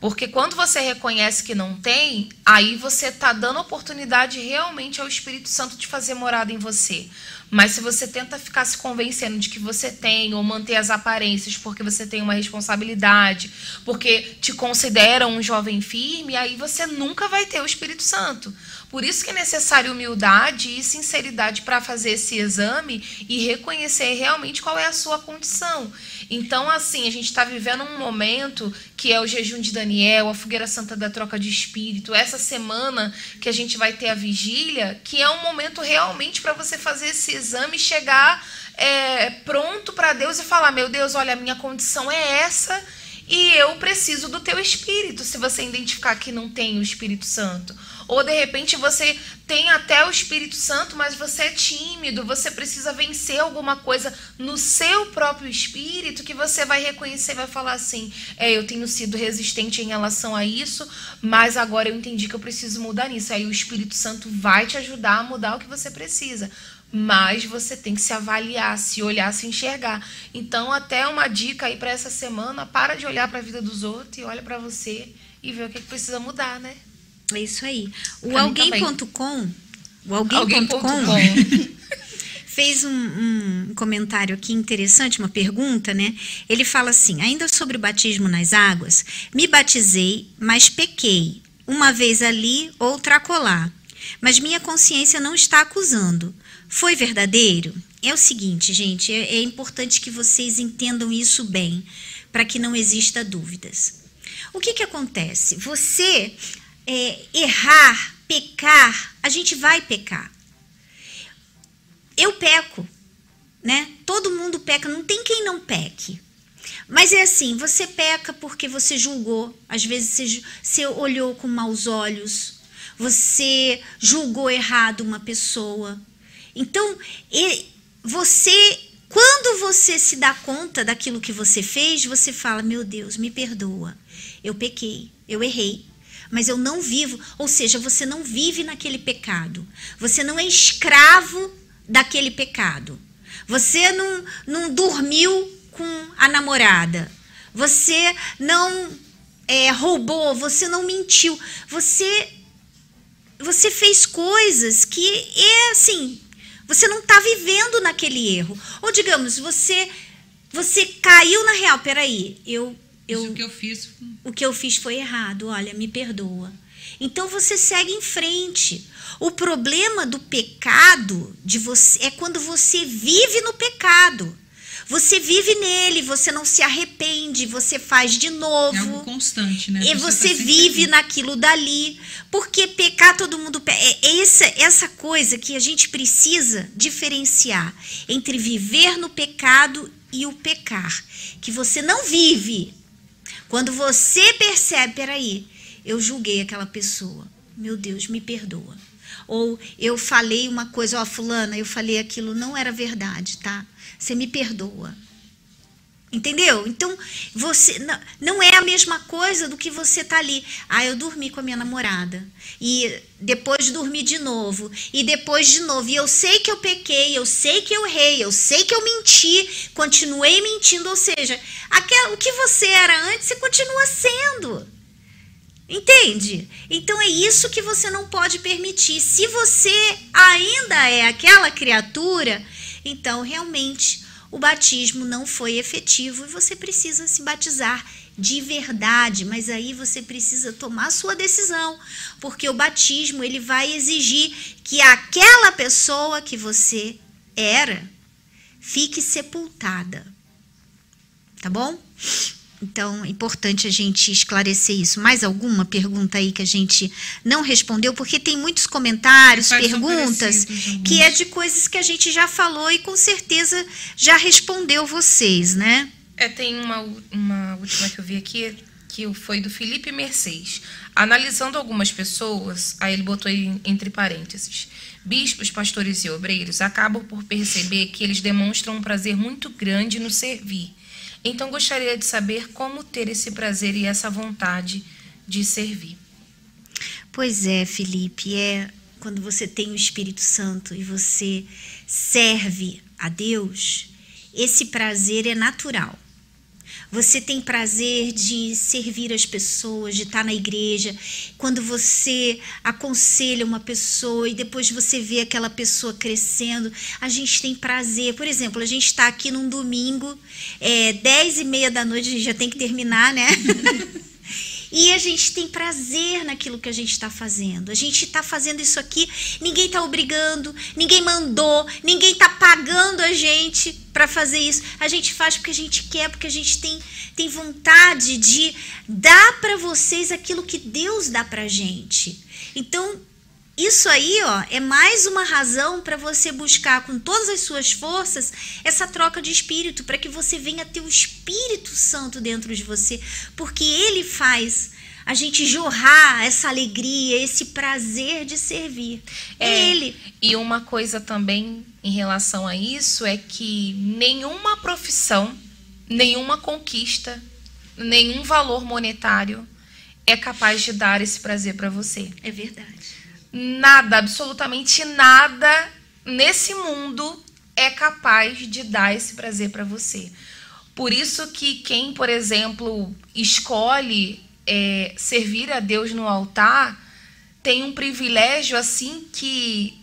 Porque quando você reconhece que não tem, aí você está dando oportunidade realmente ao Espírito Santo de fazer morada em você. Mas se você tenta ficar se convencendo de que você tem, ou manter as aparências porque você tem uma responsabilidade, porque te consideram um jovem firme, aí você nunca vai ter o Espírito Santo. Por isso que é necessário humildade e sinceridade para fazer esse exame e reconhecer realmente qual é a sua condição. Então, assim, a gente está vivendo um momento que é o jejum de Daniel, a fogueira santa da troca de espírito, essa semana que a gente vai ter a vigília, que é um momento realmente para você fazer esse exame e chegar é, pronto para Deus e falar: meu Deus, olha, a minha condição é essa e eu preciso do teu espírito. Se você identificar que não tem o Espírito Santo. Ou de repente você tem até o Espírito Santo, mas você é tímido, você precisa vencer alguma coisa no seu próprio espírito que você vai reconhecer, vai falar assim: é, eu tenho sido resistente em relação a isso, mas agora eu entendi que eu preciso mudar nisso. Aí o Espírito Santo vai te ajudar a mudar o que você precisa. Mas você tem que se avaliar, se olhar, se enxergar. Então, até uma dica aí para essa semana: para de olhar para a vida dos outros e olha para você e vê o que, que precisa mudar, né? É isso aí. O alguém.com, o Alguém.com. alguém.com fez um, um comentário aqui interessante, uma pergunta, né? Ele fala assim: ainda sobre o batismo nas águas, me batizei, mas pequei. Uma vez ali, outra acolá. Mas minha consciência não está acusando. Foi verdadeiro? É o seguinte, gente, é, é importante que vocês entendam isso bem, para que não exista dúvidas. O que, que acontece? Você é, errar, pecar, a gente vai pecar. Eu peco, né? Todo mundo peca, não tem quem não peque. Mas é assim, você peca porque você julgou, às vezes você, você olhou com maus olhos, você julgou errado uma pessoa. Então, você, quando você se dá conta daquilo que você fez, você fala: Meu Deus, me perdoa, eu pequei, eu errei. Mas eu não vivo, ou seja, você não vive naquele pecado. Você não é escravo daquele pecado. Você não, não dormiu com a namorada. Você não é, roubou, você não mentiu. Você você fez coisas que é assim, você não está vivendo naquele erro. Ou digamos, você você caiu na real, peraí, eu eu Isso que eu fiz. o que eu fiz foi errado, olha, me perdoa. Então você segue em frente. O problema do pecado de você é quando você vive no pecado. Você vive nele, você não se arrepende, você faz de novo. É algo constante, né? E você tá sempre vive ali. naquilo dali. Porque pecar todo mundo. É é essa, essa coisa que a gente precisa diferenciar entre viver no pecado e o pecar. Que você não vive. Quando você percebe, peraí, eu julguei aquela pessoa. Meu Deus, me perdoa. Ou eu falei uma coisa, ó, fulana, eu falei aquilo, não era verdade, tá? Você me perdoa. Entendeu? Então, você não, não é a mesma coisa do que você tá ali. Ah, eu dormi com a minha namorada. E depois dormi de novo. E depois de novo. E eu sei que eu pequei, eu sei que eu errei, eu sei que eu menti, continuei mentindo. Ou seja, aquela, o que você era antes, você continua sendo. Entende? Então é isso que você não pode permitir. Se você ainda é aquela criatura, então realmente o batismo não foi efetivo e você precisa se batizar de verdade, mas aí você precisa tomar sua decisão, porque o batismo ele vai exigir que aquela pessoa que você era fique sepultada. Tá bom? Então, é importante a gente esclarecer isso. Mais alguma pergunta aí que a gente não respondeu? Porque tem muitos comentários, perguntas, que é de coisas que a gente já falou e com certeza já respondeu vocês, né? É, tem uma, uma última que eu vi aqui, que foi do Felipe Mercedes. Analisando algumas pessoas, aí ele botou entre parênteses. Bispos, pastores e obreiros acabam por perceber que eles demonstram um prazer muito grande no servir. Então gostaria de saber como ter esse prazer e essa vontade de servir. Pois é, Felipe, é quando você tem o Espírito Santo e você serve a Deus, esse prazer é natural. Você tem prazer de servir as pessoas, de estar na igreja. Quando você aconselha uma pessoa e depois você vê aquela pessoa crescendo, a gente tem prazer. Por exemplo, a gente está aqui num domingo, é, 10 e meia da noite, a gente já tem que terminar, né? E a gente tem prazer naquilo que a gente está fazendo. A gente está fazendo isso aqui, ninguém está obrigando, ninguém mandou, ninguém está pagando a gente para fazer isso. A gente faz porque a gente quer, porque a gente tem, tem vontade de dar para vocês aquilo que Deus dá para gente. Então, isso aí, ó, é mais uma razão para você buscar com todas as suas forças essa troca de espírito, para que você venha ter o Espírito Santo dentro de você, porque ele faz a gente jorrar essa alegria, esse prazer de servir. É, é ele. E uma coisa também em relação a isso é que nenhuma profissão, nenhuma conquista, nenhum valor monetário é capaz de dar esse prazer para você. É verdade nada, absolutamente nada nesse mundo é capaz de dar esse prazer para você. Por isso que quem, por exemplo, escolhe é, servir a Deus no altar tem um privilégio assim que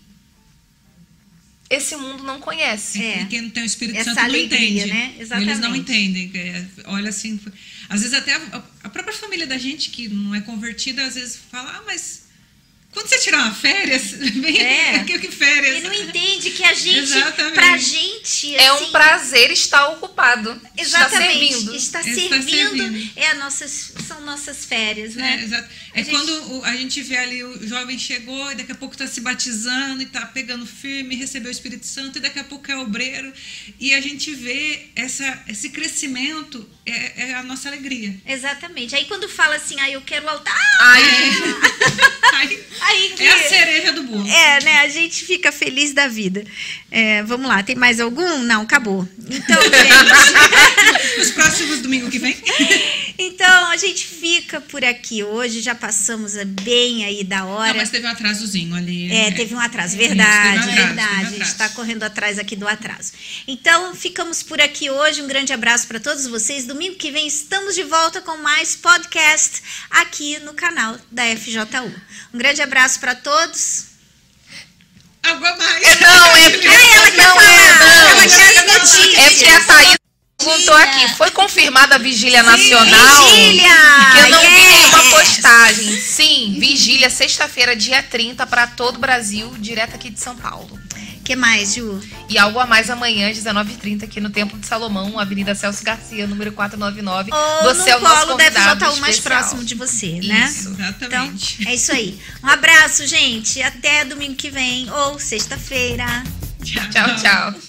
esse mundo não conhece. É. E quem não tem o Espírito Essa Santo alegria, não entende. Né? Exatamente. Eles não entendem. É, olha assim, às vezes até a, a própria família da gente que não é convertida, às vezes fala, ah, mas quando você tirar uma férias, vem é. que férias. E não entende que a gente, Exatamente. pra gente. Assim, é um prazer estar ocupado. Exatamente. Está servindo. Está servindo, servindo. É a nossas, são nossas férias, né? É, exato. É gente... quando a gente vê ali o jovem chegou e daqui a pouco está se batizando e está pegando firme, recebeu o Espírito Santo e daqui a pouco é obreiro. E a gente vê essa, esse crescimento, é, é a nossa alegria. Exatamente. Aí quando fala assim, ah, eu quero o altar. Aí, aí, aí é a cereja do bolo. É, né? A gente fica feliz da vida. É, vamos lá, tem mais algum? Não, acabou. Então, gente. Os próximos domingo que vem. Então, a gente fica por aqui hoje, já passamos bem aí da hora. Não, mas teve um atrasozinho ali. É, teve um atraso, verdade, um atraso, verdade. Um a gente está correndo atrás aqui do atraso. Então, ficamos por aqui hoje. Um grande abraço para todos vocês. Domingo que vem estamos de volta com mais podcast aqui no canal da FJU. Um grande abraço para todos. Algo mais. É, não, é porque ah, ela quer falar. Não, ela quer notícia. É porque a Thaís perguntou aqui, foi confirmada a vigília nacional? Vigília! Que eu não yes. vi nenhuma postagem. Sim, vigília, sexta-feira, dia 30, para todo o Brasil, direto aqui de São Paulo que mais, Ju? E algo a mais amanhã, às 19h30, aqui no Templo de Salomão, Avenida Celso Garcia, número 499. Ou você no é o nosso convidado deve mais próximo de você, né? Isso, exatamente. Então, é isso aí. Um abraço, gente. Até domingo que vem ou sexta-feira. tchau. tchau. tchau.